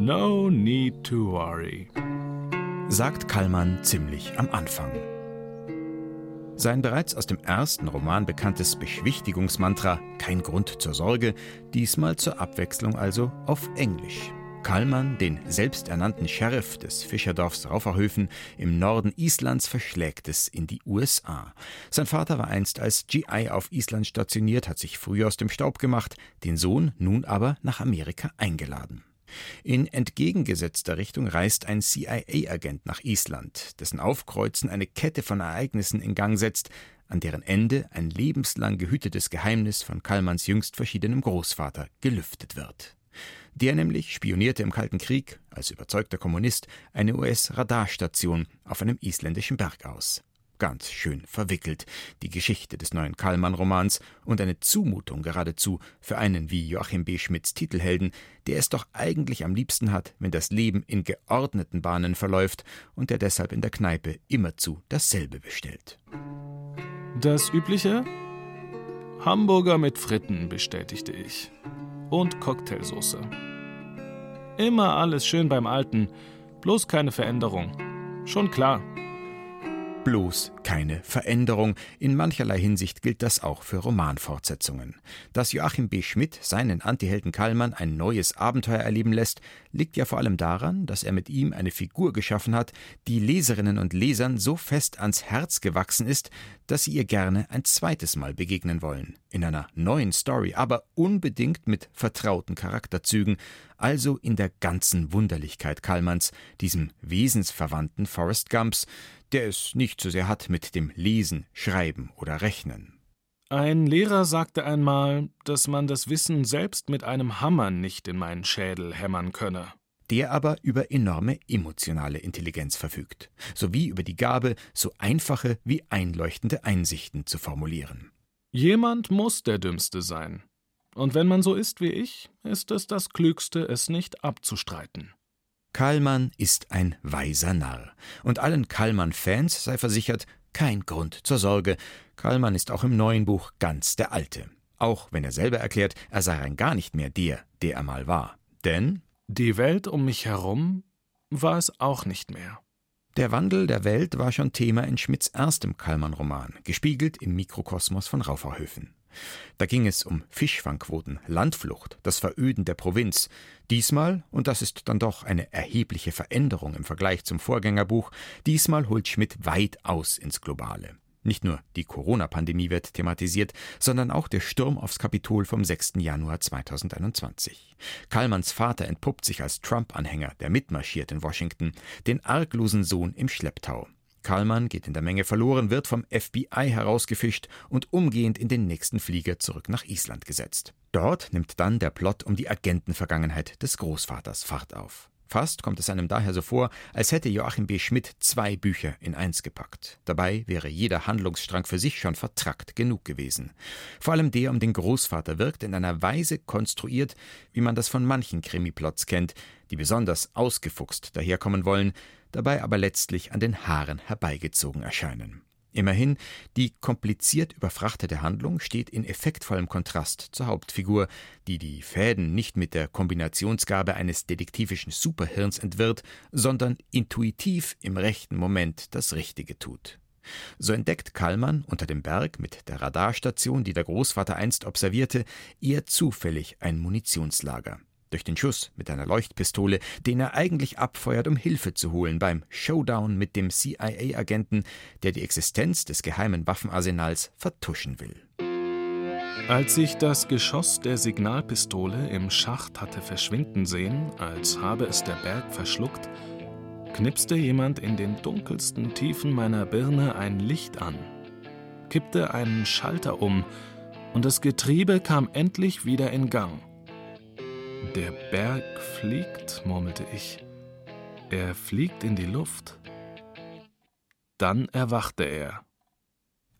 No need to worry, sagt Kallmann ziemlich am Anfang. Sein bereits aus dem ersten Roman bekanntes Beschwichtigungsmantra Kein Grund zur Sorge, diesmal zur Abwechslung also auf Englisch. Kallmann, den selbsternannten Sheriff des Fischerdorfs Rauferhöfen im Norden Islands, verschlägt es in die USA. Sein Vater war einst als GI auf Island stationiert, hat sich früh aus dem Staub gemacht, den Sohn nun aber nach Amerika eingeladen. In entgegengesetzter Richtung reist ein CIA-Agent nach Island, dessen Aufkreuzen eine Kette von Ereignissen in Gang setzt, an deren Ende ein lebenslang gehütetes Geheimnis von Kallmanns jüngst verschiedenem Großvater gelüftet wird. Der nämlich spionierte im Kalten Krieg als überzeugter Kommunist eine US-Radarstation auf einem isländischen Berg aus ganz schön verwickelt, die Geschichte des neuen Kallmann-Romans und eine Zumutung geradezu für einen wie Joachim B. Schmidts Titelhelden, der es doch eigentlich am liebsten hat, wenn das Leben in geordneten Bahnen verläuft und der deshalb in der Kneipe immerzu dasselbe bestellt. Das übliche? Hamburger mit Fritten, bestätigte ich. Und Cocktailsoße. Immer alles schön beim Alten, bloß keine Veränderung. Schon klar, bloß keine Veränderung. In mancherlei Hinsicht gilt das auch für Romanfortsetzungen. Dass Joachim B. Schmidt seinen Antihelden Kallmann ein neues Abenteuer erleben lässt, liegt ja vor allem daran, dass er mit ihm eine Figur geschaffen hat, die Leserinnen und Lesern so fest ans Herz gewachsen ist, dass sie ihr gerne ein zweites Mal begegnen wollen. In einer neuen Story, aber unbedingt mit vertrauten Charakterzügen, also in der ganzen Wunderlichkeit Kallmanns, diesem wesensverwandten Forrest Gumps, der es nicht so sehr hat mit dem Lesen, Schreiben oder Rechnen. Ein Lehrer sagte einmal, dass man das Wissen selbst mit einem Hammer nicht in meinen Schädel hämmern könne. der aber über enorme emotionale Intelligenz verfügt, sowie über die Gabe, so einfache wie einleuchtende Einsichten zu formulieren. Jemand muss der Dümmste sein. Und wenn man so ist wie ich, ist es das Klügste, es nicht abzustreiten. Kallmann ist ein weiser Narr. Und allen Kallmann-Fans sei versichert, kein Grund zur Sorge. Kallmann ist auch im neuen Buch ganz der Alte. Auch wenn er selber erklärt, er sei rein gar nicht mehr der, der er mal war. Denn die Welt um mich herum war es auch nicht mehr. Der Wandel der Welt war schon Thema in Schmidts erstem Kallmann-Roman, gespiegelt im Mikrokosmos von Rauferhöfen. Da ging es um Fischfangquoten, Landflucht, das Veröden der Provinz. Diesmal, und das ist dann doch eine erhebliche Veränderung im Vergleich zum Vorgängerbuch, diesmal holt Schmidt weit aus ins Globale. Nicht nur die Corona-Pandemie wird thematisiert, sondern auch der Sturm aufs Kapitol vom 6. Januar 2021. Kallmanns Vater entpuppt sich als Trump-Anhänger, der mitmarschiert in Washington, den arglosen Sohn im Schlepptau. Kallmann geht in der Menge verloren, wird vom FBI herausgefischt und umgehend in den nächsten Flieger zurück nach Island gesetzt. Dort nimmt dann der Plot um die Agentenvergangenheit des Großvaters Fahrt auf. Fast kommt es einem daher so vor, als hätte Joachim B. Schmidt zwei Bücher in eins gepackt. Dabei wäre jeder Handlungsstrang für sich schon vertrackt genug gewesen. Vor allem der um den Großvater wirkt in einer Weise konstruiert, wie man das von manchen Krimiplots kennt, die besonders ausgefuchst daherkommen wollen, dabei aber letztlich an den Haaren herbeigezogen erscheinen. Immerhin, die kompliziert überfrachtete Handlung steht in effektvollem Kontrast zur Hauptfigur, die die Fäden nicht mit der Kombinationsgabe eines detektivischen Superhirns entwirrt, sondern intuitiv im rechten Moment das Richtige tut. So entdeckt Kallmann unter dem Berg mit der Radarstation, die der Großvater einst observierte, eher zufällig ein Munitionslager durch den Schuss mit einer Leuchtpistole, den er eigentlich abfeuert, um Hilfe zu holen beim Showdown mit dem CIA-Agenten, der die Existenz des geheimen Waffenarsenals vertuschen will. Als ich das Geschoss der Signalpistole im Schacht hatte verschwinden sehen, als habe es der Berg verschluckt, knipste jemand in den dunkelsten Tiefen meiner Birne ein Licht an, kippte einen Schalter um, und das Getriebe kam endlich wieder in Gang. Der Berg fliegt, murmelte ich. Er fliegt in die Luft. Dann erwachte er.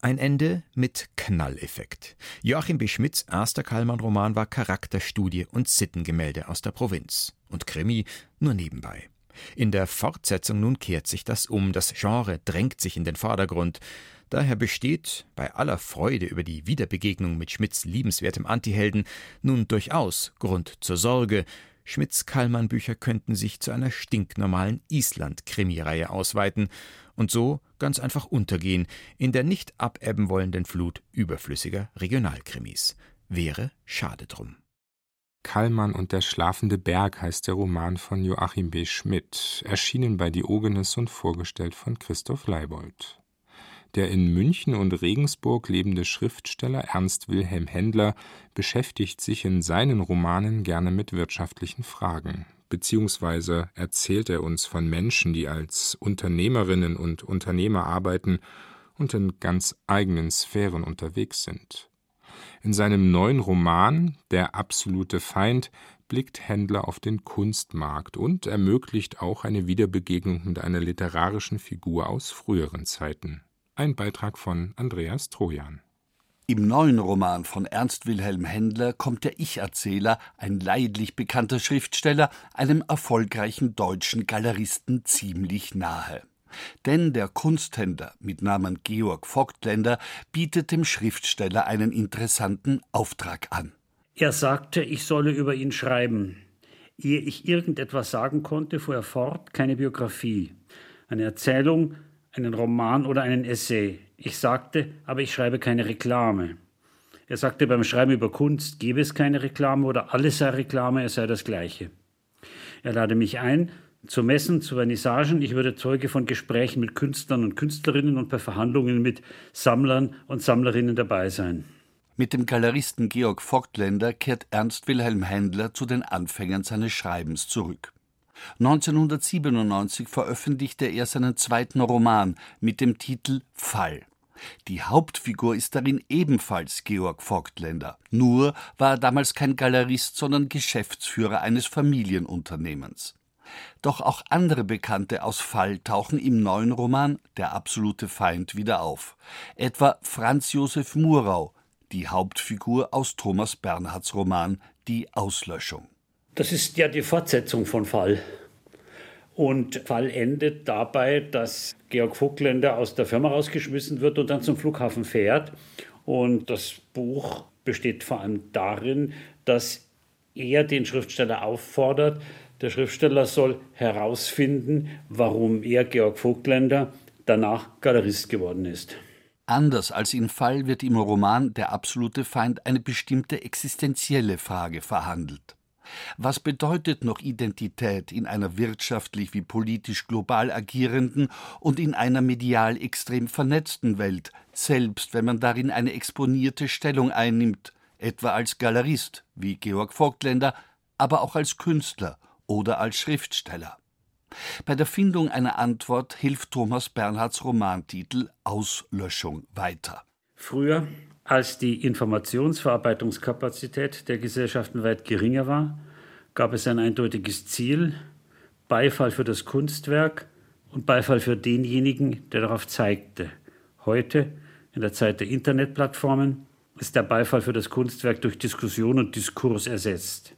Ein Ende mit Knalleffekt. Joachim B. Schmidts erster Kallmann-Roman war Charakterstudie und Sittengemälde aus der Provinz. Und Krimi nur nebenbei. In der Fortsetzung nun kehrt sich das um, das Genre drängt sich in den Vordergrund. Daher besteht, bei aller Freude über die Wiederbegegnung mit Schmidts liebenswertem Antihelden, nun durchaus Grund zur Sorge. Schmidts Kallmann-Bücher könnten sich zu einer stinknormalen Island-Krimireihe ausweiten und so ganz einfach untergehen in der nicht abebben wollenden Flut überflüssiger Regionalkrimis. Wäre schade drum. Kallmann und der schlafende Berg heißt der Roman von Joachim B. Schmidt, erschienen bei Diogenes und vorgestellt von Christoph Leibold. Der in München und Regensburg lebende Schriftsteller Ernst Wilhelm Händler beschäftigt sich in seinen Romanen gerne mit wirtschaftlichen Fragen, beziehungsweise erzählt er uns von Menschen, die als Unternehmerinnen und Unternehmer arbeiten und in ganz eigenen Sphären unterwegs sind. In seinem neuen Roman Der absolute Feind blickt Händler auf den Kunstmarkt und ermöglicht auch eine Wiederbegegnung mit einer literarischen Figur aus früheren Zeiten. Ein Beitrag von Andreas Trojan. Im neuen Roman von Ernst Wilhelm Händler kommt der Ich-Erzähler, ein leidlich bekannter Schriftsteller, einem erfolgreichen deutschen Galeristen ziemlich nahe. Denn der Kunsthändler mit Namen Georg Vogtländer bietet dem Schriftsteller einen interessanten Auftrag an. Er sagte, ich solle über ihn schreiben. Ehe ich irgendetwas sagen konnte, fuhr er fort, keine Biografie. Eine Erzählung, einen Roman oder einen Essay. Ich sagte, aber ich schreibe keine Reklame. Er sagte, beim Schreiben über Kunst gebe es keine Reklame oder alles sei Reklame, es sei das Gleiche. Er lade mich ein zu Messen, zu Vernissagen. Ich würde Zeuge von Gesprächen mit Künstlern und Künstlerinnen und bei Verhandlungen mit Sammlern und Sammlerinnen dabei sein. Mit dem Galeristen Georg Vogtländer kehrt Ernst Wilhelm Händler zu den Anfängen seines Schreibens zurück. 1997 veröffentlichte er seinen zweiten Roman mit dem Titel Fall. Die Hauptfigur ist darin ebenfalls Georg Vogtländer. Nur war er damals kein Galerist, sondern Geschäftsführer eines Familienunternehmens. Doch auch andere Bekannte aus Fall tauchen im neuen Roman Der absolute Feind wieder auf. Etwa Franz Josef Murau, die Hauptfigur aus Thomas Bernhards Roman Die Auslöschung. Das ist ja die Fortsetzung von Fall. Und Fall endet dabei, dass Georg Vogtländer aus der Firma rausgeschmissen wird und dann zum Flughafen fährt. Und das Buch besteht vor allem darin, dass er den Schriftsteller auffordert, der Schriftsteller soll herausfinden, warum er, Georg Vogtländer, danach Galerist geworden ist. Anders als in Fall wird im Roman Der absolute Feind eine bestimmte existenzielle Frage verhandelt. Was bedeutet noch Identität in einer wirtschaftlich wie politisch global agierenden und in einer medial extrem vernetzten Welt, selbst wenn man darin eine exponierte Stellung einnimmt, etwa als Galerist wie Georg Vogtländer, aber auch als Künstler oder als Schriftsteller. Bei der Findung einer Antwort hilft Thomas Bernhards Romantitel Auslöschung weiter. Früher, als die Informationsverarbeitungskapazität der Gesellschaften weit geringer war, gab es ein eindeutiges Ziel, Beifall für das Kunstwerk und Beifall für denjenigen, der darauf zeigte. Heute, in der Zeit der Internetplattformen, ist der Beifall für das Kunstwerk durch Diskussion und Diskurs ersetzt.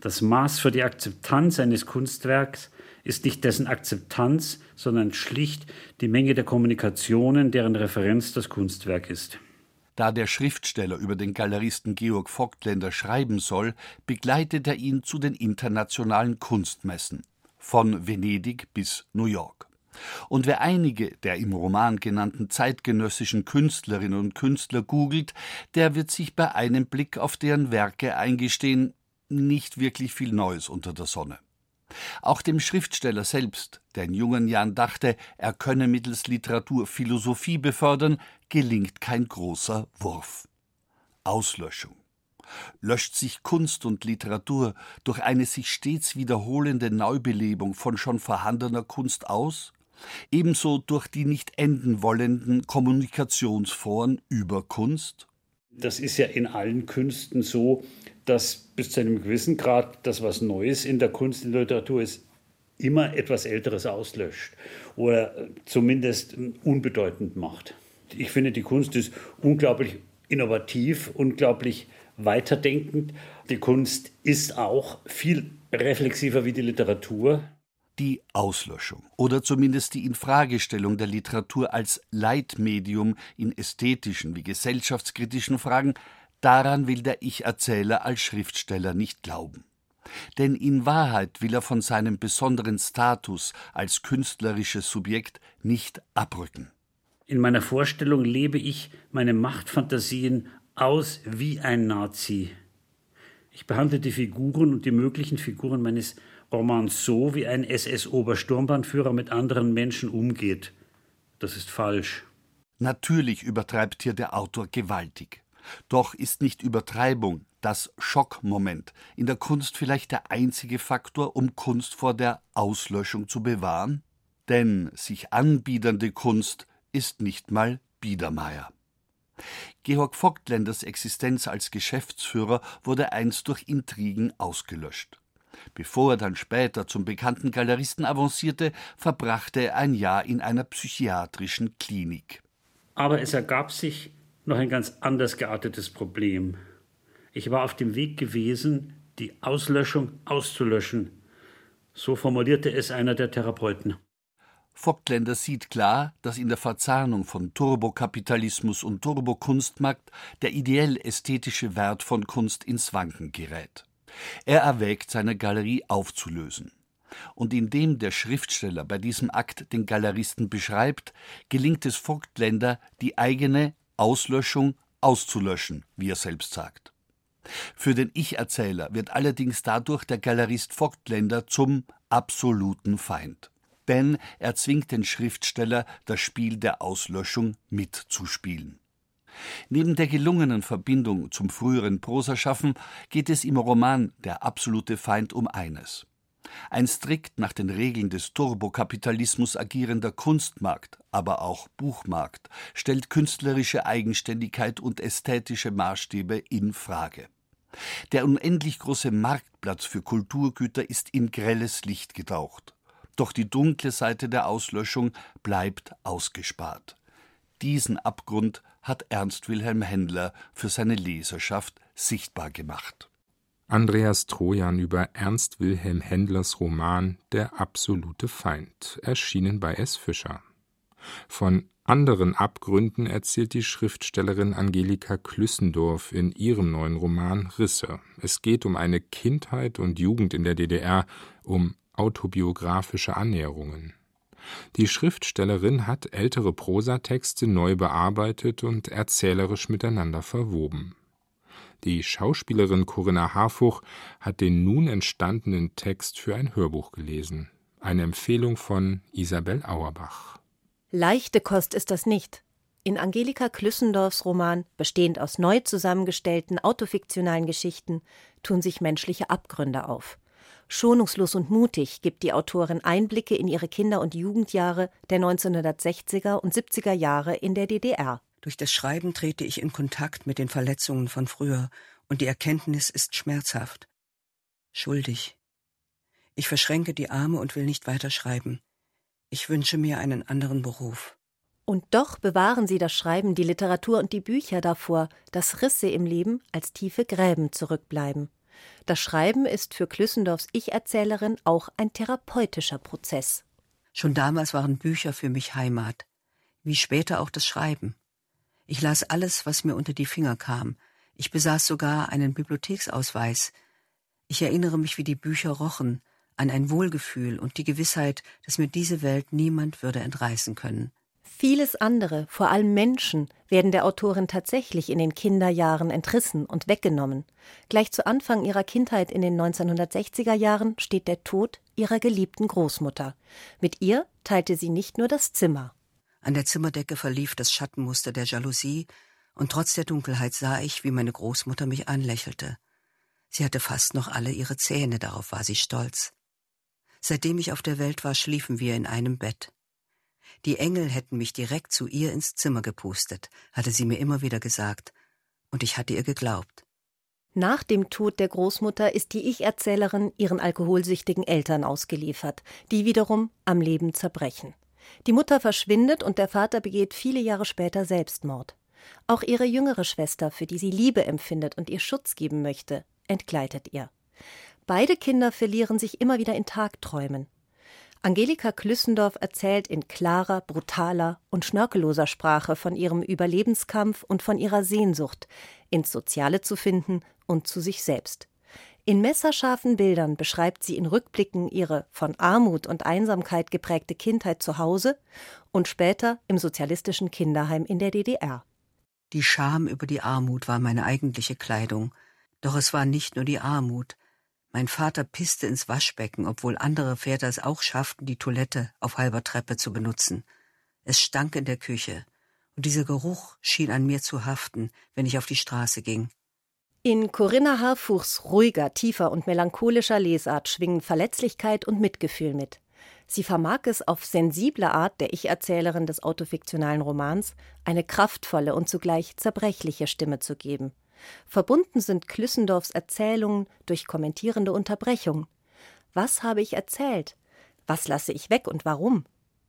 Das Maß für die Akzeptanz eines Kunstwerks ist nicht dessen Akzeptanz, sondern schlicht die Menge der Kommunikationen, deren Referenz das Kunstwerk ist. Da der Schriftsteller über den Galeristen Georg Vogtländer schreiben soll, begleitet er ihn zu den internationalen Kunstmessen, von Venedig bis New York. Und wer einige der im Roman genannten zeitgenössischen Künstlerinnen und Künstler googelt, der wird sich bei einem Blick auf deren Werke eingestehen, nicht wirklich viel Neues unter der Sonne. Auch dem Schriftsteller selbst, der in jungen Jahren dachte, er könne mittels Literatur Philosophie befördern, gelingt kein großer Wurf. Auslöschung. Löscht sich Kunst und Literatur durch eine sich stets wiederholende Neubelebung von schon vorhandener Kunst aus? Ebenso durch die nicht enden wollenden Kommunikationsforen über Kunst? Das ist ja in allen Künsten so, dass bis zu einem gewissen Grad das, was Neues in der Kunst und Literatur ist, immer etwas Älteres auslöscht oder zumindest unbedeutend macht. Ich finde, die Kunst ist unglaublich innovativ, unglaublich weiterdenkend. Die Kunst ist auch viel reflexiver wie die Literatur. Die Auslöschung oder zumindest die Infragestellung der Literatur als Leitmedium in ästhetischen wie gesellschaftskritischen Fragen Daran will der Ich-Erzähler als Schriftsteller nicht glauben. Denn in Wahrheit will er von seinem besonderen Status als künstlerisches Subjekt nicht abrücken. In meiner Vorstellung lebe ich meine Machtfantasien aus wie ein Nazi. Ich behandle die Figuren und die möglichen Figuren meines Romans so, wie ein SS-Obersturmbannführer mit anderen Menschen umgeht. Das ist falsch. Natürlich übertreibt hier der Autor gewaltig. Doch ist nicht Übertreibung, das Schockmoment, in der Kunst vielleicht der einzige Faktor, um Kunst vor der Auslöschung zu bewahren? Denn sich anbiedernde Kunst ist nicht mal Biedermeier. Georg Vogtländers Existenz als Geschäftsführer wurde einst durch Intrigen ausgelöscht. Bevor er dann später zum bekannten Galeristen avancierte, verbrachte er ein Jahr in einer psychiatrischen Klinik. Aber es ergab sich noch ein ganz anders geartetes Problem. Ich war auf dem Weg gewesen, die Auslöschung auszulöschen. So formulierte es einer der Therapeuten. Vogtländer sieht klar, dass in der Verzahnung von Turbokapitalismus und Turbokunstmarkt der ideell-ästhetische Wert von Kunst ins Wanken gerät. Er erwägt, seine Galerie aufzulösen. Und indem der Schriftsteller bei diesem Akt den Galeristen beschreibt, gelingt es Vogtländer, die eigene Auslöschung auszulöschen, wie er selbst sagt. Für den Ich-Erzähler wird allerdings dadurch der Galerist Vogtländer zum absoluten Feind. Denn er zwingt den Schriftsteller, das Spiel der Auslöschung mitzuspielen. Neben der gelungenen Verbindung zum früheren Prosaschaffen geht es im Roman Der absolute Feind um eines. Ein strikt nach den Regeln des Turbokapitalismus agierender Kunstmarkt, aber auch Buchmarkt, stellt künstlerische Eigenständigkeit und ästhetische Maßstäbe in Frage. Der unendlich große Marktplatz für Kulturgüter ist in grelles Licht getaucht. Doch die dunkle Seite der Auslöschung bleibt ausgespart. Diesen Abgrund hat Ernst Wilhelm Händler für seine Leserschaft sichtbar gemacht. Andreas Trojan über Ernst Wilhelm Händlers Roman Der absolute Feind, erschienen bei S. Fischer. Von anderen Abgründen erzählt die Schriftstellerin Angelika Klüssendorf in ihrem neuen Roman Risse. Es geht um eine Kindheit und Jugend in der DDR, um autobiografische Annäherungen. Die Schriftstellerin hat ältere Prosatexte neu bearbeitet und erzählerisch miteinander verwoben. Die Schauspielerin Corinna Harfuch hat den nun entstandenen Text für ein Hörbuch gelesen. Eine Empfehlung von Isabel Auerbach. Leichte Kost ist das nicht. In Angelika Klüssendorfs Roman, bestehend aus neu zusammengestellten autofiktionalen Geschichten, tun sich menschliche Abgründe auf. Schonungslos und mutig gibt die Autorin Einblicke in ihre Kinder- und Jugendjahre der 1960er und 70er Jahre in der DDR. Durch das Schreiben trete ich in Kontakt mit den Verletzungen von früher, und die Erkenntnis ist schmerzhaft. Schuldig. Ich verschränke die Arme und will nicht weiterschreiben. Ich wünsche mir einen anderen Beruf. Und doch bewahren sie das Schreiben, die Literatur und die Bücher davor, dass Risse im Leben als tiefe Gräben zurückbleiben. Das Schreiben ist für Klüssendorfs Ich-Erzählerin auch ein therapeutischer Prozess. Schon damals waren Bücher für mich Heimat, wie später auch das Schreiben. Ich las alles, was mir unter die Finger kam. Ich besaß sogar einen Bibliotheksausweis. Ich erinnere mich, wie die Bücher rochen, an ein Wohlgefühl und die Gewissheit, dass mir diese Welt niemand würde entreißen können. Vieles andere, vor allem Menschen, werden der Autorin tatsächlich in den Kinderjahren entrissen und weggenommen. Gleich zu Anfang ihrer Kindheit in den 1960er Jahren steht der Tod ihrer geliebten Großmutter. Mit ihr teilte sie nicht nur das Zimmer. An der Zimmerdecke verlief das Schattenmuster der Jalousie, und trotz der Dunkelheit sah ich, wie meine Großmutter mich anlächelte. Sie hatte fast noch alle ihre Zähne, darauf war sie stolz. Seitdem ich auf der Welt war, schliefen wir in einem Bett. Die Engel hätten mich direkt zu ihr ins Zimmer gepustet, hatte sie mir immer wieder gesagt, und ich hatte ihr geglaubt. Nach dem Tod der Großmutter ist die Ich-Erzählerin ihren alkoholsüchtigen Eltern ausgeliefert, die wiederum am Leben zerbrechen. Die Mutter verschwindet und der Vater begeht viele Jahre später Selbstmord. Auch ihre jüngere Schwester, für die sie Liebe empfindet und ihr Schutz geben möchte, entgleitet ihr. Beide Kinder verlieren sich immer wieder in Tagträumen. Angelika Klüssendorf erzählt in klarer, brutaler und schnörkelloser Sprache von ihrem Überlebenskampf und von ihrer Sehnsucht, ins Soziale zu finden und zu sich selbst. In messerscharfen Bildern beschreibt sie in Rückblicken ihre von Armut und Einsamkeit geprägte Kindheit zu Hause und später im sozialistischen Kinderheim in der DDR. Die Scham über die Armut war meine eigentliche Kleidung, doch es war nicht nur die Armut, mein Vater pisste ins Waschbecken, obwohl andere Väter es auch schafften, die Toilette auf halber Treppe zu benutzen. Es stank in der Küche, und dieser Geruch schien an mir zu haften, wenn ich auf die Straße ging. In Corinna Harfuchs ruhiger, tiefer und melancholischer Lesart schwingen Verletzlichkeit und Mitgefühl mit. Sie vermag es auf sensible Art der Ich-Erzählerin des autofiktionalen Romans eine kraftvolle und zugleich zerbrechliche Stimme zu geben. Verbunden sind Klüssendorfs Erzählungen durch kommentierende Unterbrechungen. Was habe ich erzählt? Was lasse ich weg und warum?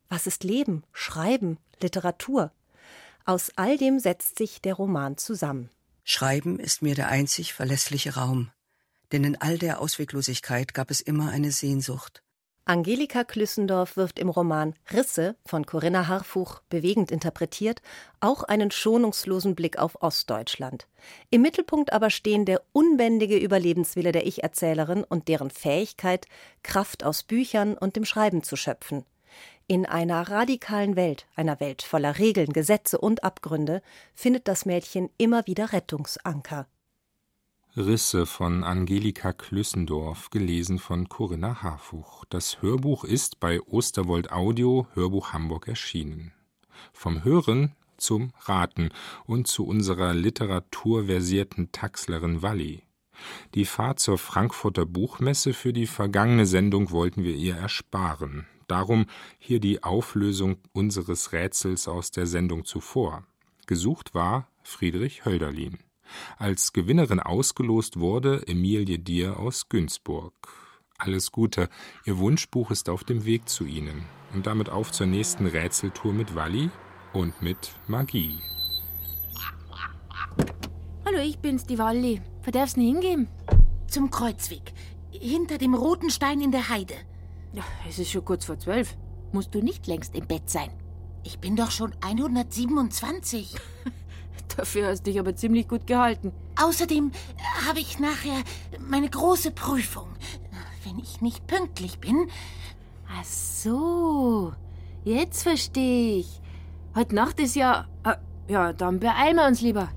Was ist Leben, Schreiben, Literatur? Aus all dem setzt sich der Roman zusammen. Schreiben ist mir der einzig verlässliche Raum, denn in all der Ausweglosigkeit gab es immer eine Sehnsucht. Angelika Klüssendorf wirft im Roman Risse von Corinna Harfuch, bewegend interpretiert, auch einen schonungslosen Blick auf Ostdeutschland. Im Mittelpunkt aber stehen der unbändige Überlebenswille der Ich-Erzählerin und deren Fähigkeit, Kraft aus Büchern und dem Schreiben zu schöpfen. In einer radikalen Welt, einer Welt voller Regeln, Gesetze und Abgründe, findet das Mädchen immer wieder Rettungsanker. Risse von Angelika Klüssendorf, gelesen von Corinna Harfuch. Das Hörbuch ist bei Osterwold Audio Hörbuch Hamburg erschienen. Vom Hören zum Raten und zu unserer literaturversierten Taxlerin Walli. Die Fahrt zur Frankfurter Buchmesse für die vergangene Sendung wollten wir ihr ersparen. Darum hier die Auflösung unseres Rätsels aus der Sendung zuvor. Gesucht war Friedrich Hölderlin. Als Gewinnerin ausgelost wurde Emilie Dier aus Günzburg. Alles Gute, Ihr Wunschbuch ist auf dem Weg zu Ihnen. Und damit auf zur nächsten Rätseltour mit Walli und mit Magie. Hallo, ich bin's, die Walli. Wo darf's denn hingehen? Zum Kreuzweg. Hinter dem roten Stein in der Heide. Es ist schon kurz vor zwölf. Musst du nicht längst im Bett sein? Ich bin doch schon 127. (laughs) Dafür hast du dich aber ziemlich gut gehalten. Außerdem habe ich nachher meine große Prüfung. Wenn ich nicht pünktlich bin. Ach so. Jetzt verstehe ich. Heute Nacht ist ja. Ah, ja, dann beeilen wir uns lieber.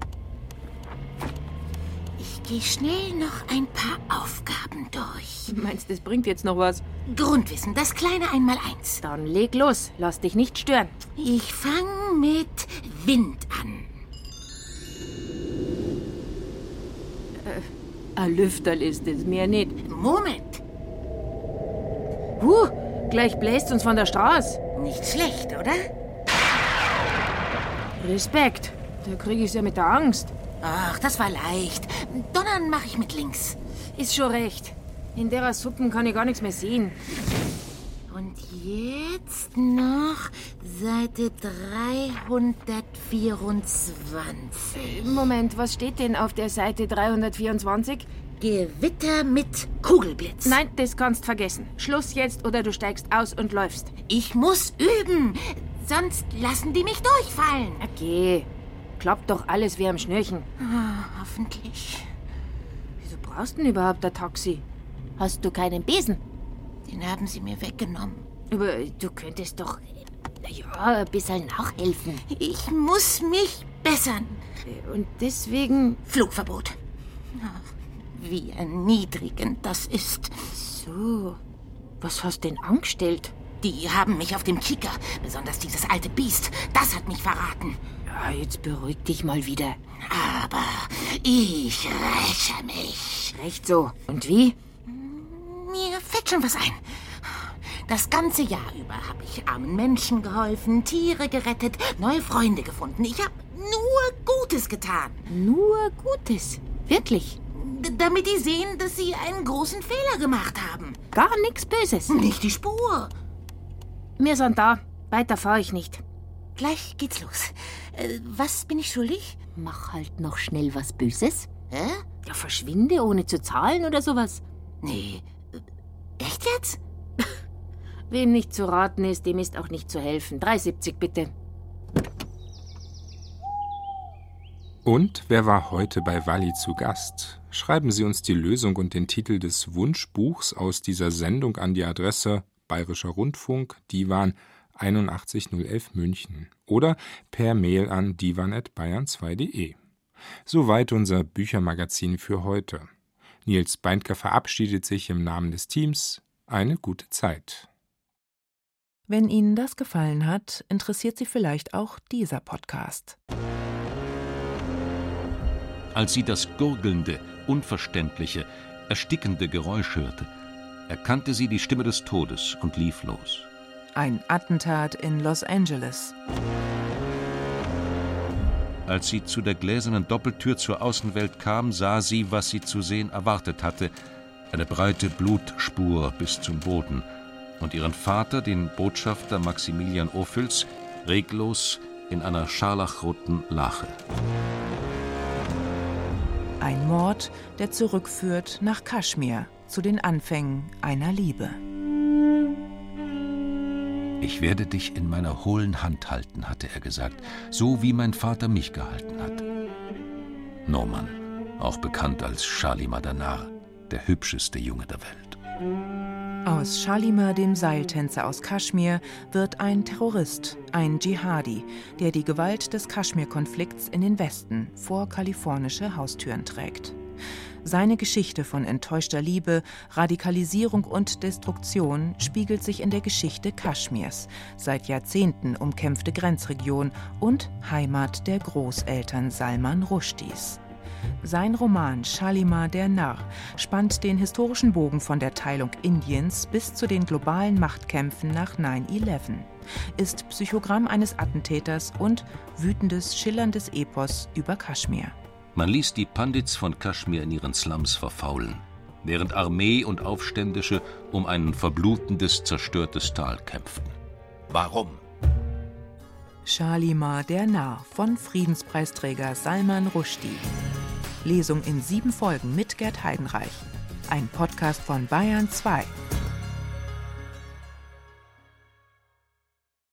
Ich gehe schnell noch ein paar Aufgaben durch. Meinst du, das bringt jetzt noch was? Grundwissen, das kleine Einmaleins. Dann leg los. Lass dich nicht stören. Ich fange mit Wind an. Äh, ein Lüfterl ist es, mehr nicht. Moment. Huh, gleich bläst uns von der Straße. Nicht schlecht, oder? Respekt. Da krieg ich's ja mit der Angst. Ach, das war leicht. Donnern mache ich mit links. Ist schon recht. In der Suppen kann ich gar nichts mehr sehen. Und jetzt noch Seite 324. Moment, was steht denn auf der Seite 324? Gewitter mit Kugelblitz. Nein, das kannst vergessen. Schluss jetzt oder du steigst aus und läufst. Ich muss üben, sonst lassen die mich durchfallen. Okay, klappt doch alles wie am Schnürchen. Ah, hoffentlich. Wieso brauchst du denn überhaupt ein Taxi? Hast du keinen Besen? Den haben sie mir weggenommen. Aber du könntest doch, ja, ein bisschen nachhelfen. Ich muss mich bessern. Und deswegen... Flugverbot. Wie erniedrigend das ist. So, was hast denn angestellt? Die haben mich auf dem Kicker, besonders dieses alte Biest. Das hat mich verraten. Jetzt beruhig dich mal wieder. Aber ich räche mich. Recht so. Und wie? Mir fällt schon was ein. Das ganze Jahr über habe ich armen Menschen geholfen, Tiere gerettet, neue Freunde gefunden. Ich habe nur Gutes getan. Nur Gutes? Wirklich? D damit die sehen, dass sie einen großen Fehler gemacht haben. Gar nichts Böses. Nicht die Spur. Wir sind da. Weiter fahre ich nicht. Gleich geht's los. Äh, was bin ich schuldig? Mach halt noch schnell was Böses. Hä? Ja, verschwinde, ohne zu zahlen oder sowas. Nee. Echt jetzt? Wem nicht zu raten ist, dem ist auch nicht zu helfen. 3,70 bitte. Und wer war heute bei Walli zu Gast? Schreiben Sie uns die Lösung und den Titel des Wunschbuchs aus dieser Sendung an die Adresse Bayerischer Rundfunk, Divan 81011 München oder per Mail an divan.bayern2.de. Soweit unser Büchermagazin für heute. Nils Beindker verabschiedet sich im Namen des Teams. Eine gute Zeit. Wenn Ihnen das gefallen hat, interessiert Sie vielleicht auch dieser Podcast. Als sie das gurgelnde, unverständliche, erstickende Geräusch hörte, erkannte sie die Stimme des Todes und lief los. Ein Attentat in Los Angeles. Als sie zu der gläsernen Doppeltür zur Außenwelt kam, sah sie, was sie zu sehen erwartet hatte: eine breite Blutspur bis zum Boden und ihren Vater, den Botschafter Maximilian Ophüls, reglos in einer scharlachroten Lache. Ein Mord, der zurückführt nach Kaschmir, zu den Anfängen einer Liebe. Ich werde dich in meiner hohlen Hand halten, hatte er gesagt, so wie mein Vater mich gehalten hat. Norman, auch bekannt als Shalimar Danar, der hübscheste Junge der Welt. Aus Shalimar, dem Seiltänzer aus Kaschmir, wird ein Terrorist, ein Dschihadi, der die Gewalt des Kaschmir-Konflikts in den Westen vor kalifornische Haustüren trägt. Seine Geschichte von enttäuschter Liebe, Radikalisierung und Destruktion spiegelt sich in der Geschichte Kaschmirs, seit Jahrzehnten umkämpfte Grenzregion und Heimat der Großeltern Salman Rushdies. Sein Roman Shalimar der Narr spannt den historischen Bogen von der Teilung Indiens bis zu den globalen Machtkämpfen nach 9-11, ist Psychogramm eines Attentäters und wütendes, schillerndes Epos über Kaschmir. Man ließ die Pandits von Kaschmir in ihren Slums verfaulen, während Armee und Aufständische um ein verblutendes, zerstörtes Tal kämpften. Warum? Shalimar der Narr von Friedenspreisträger Salman Rushdie. Lesung in sieben Folgen mit Gerd Heidenreich. Ein Podcast von Bayern 2.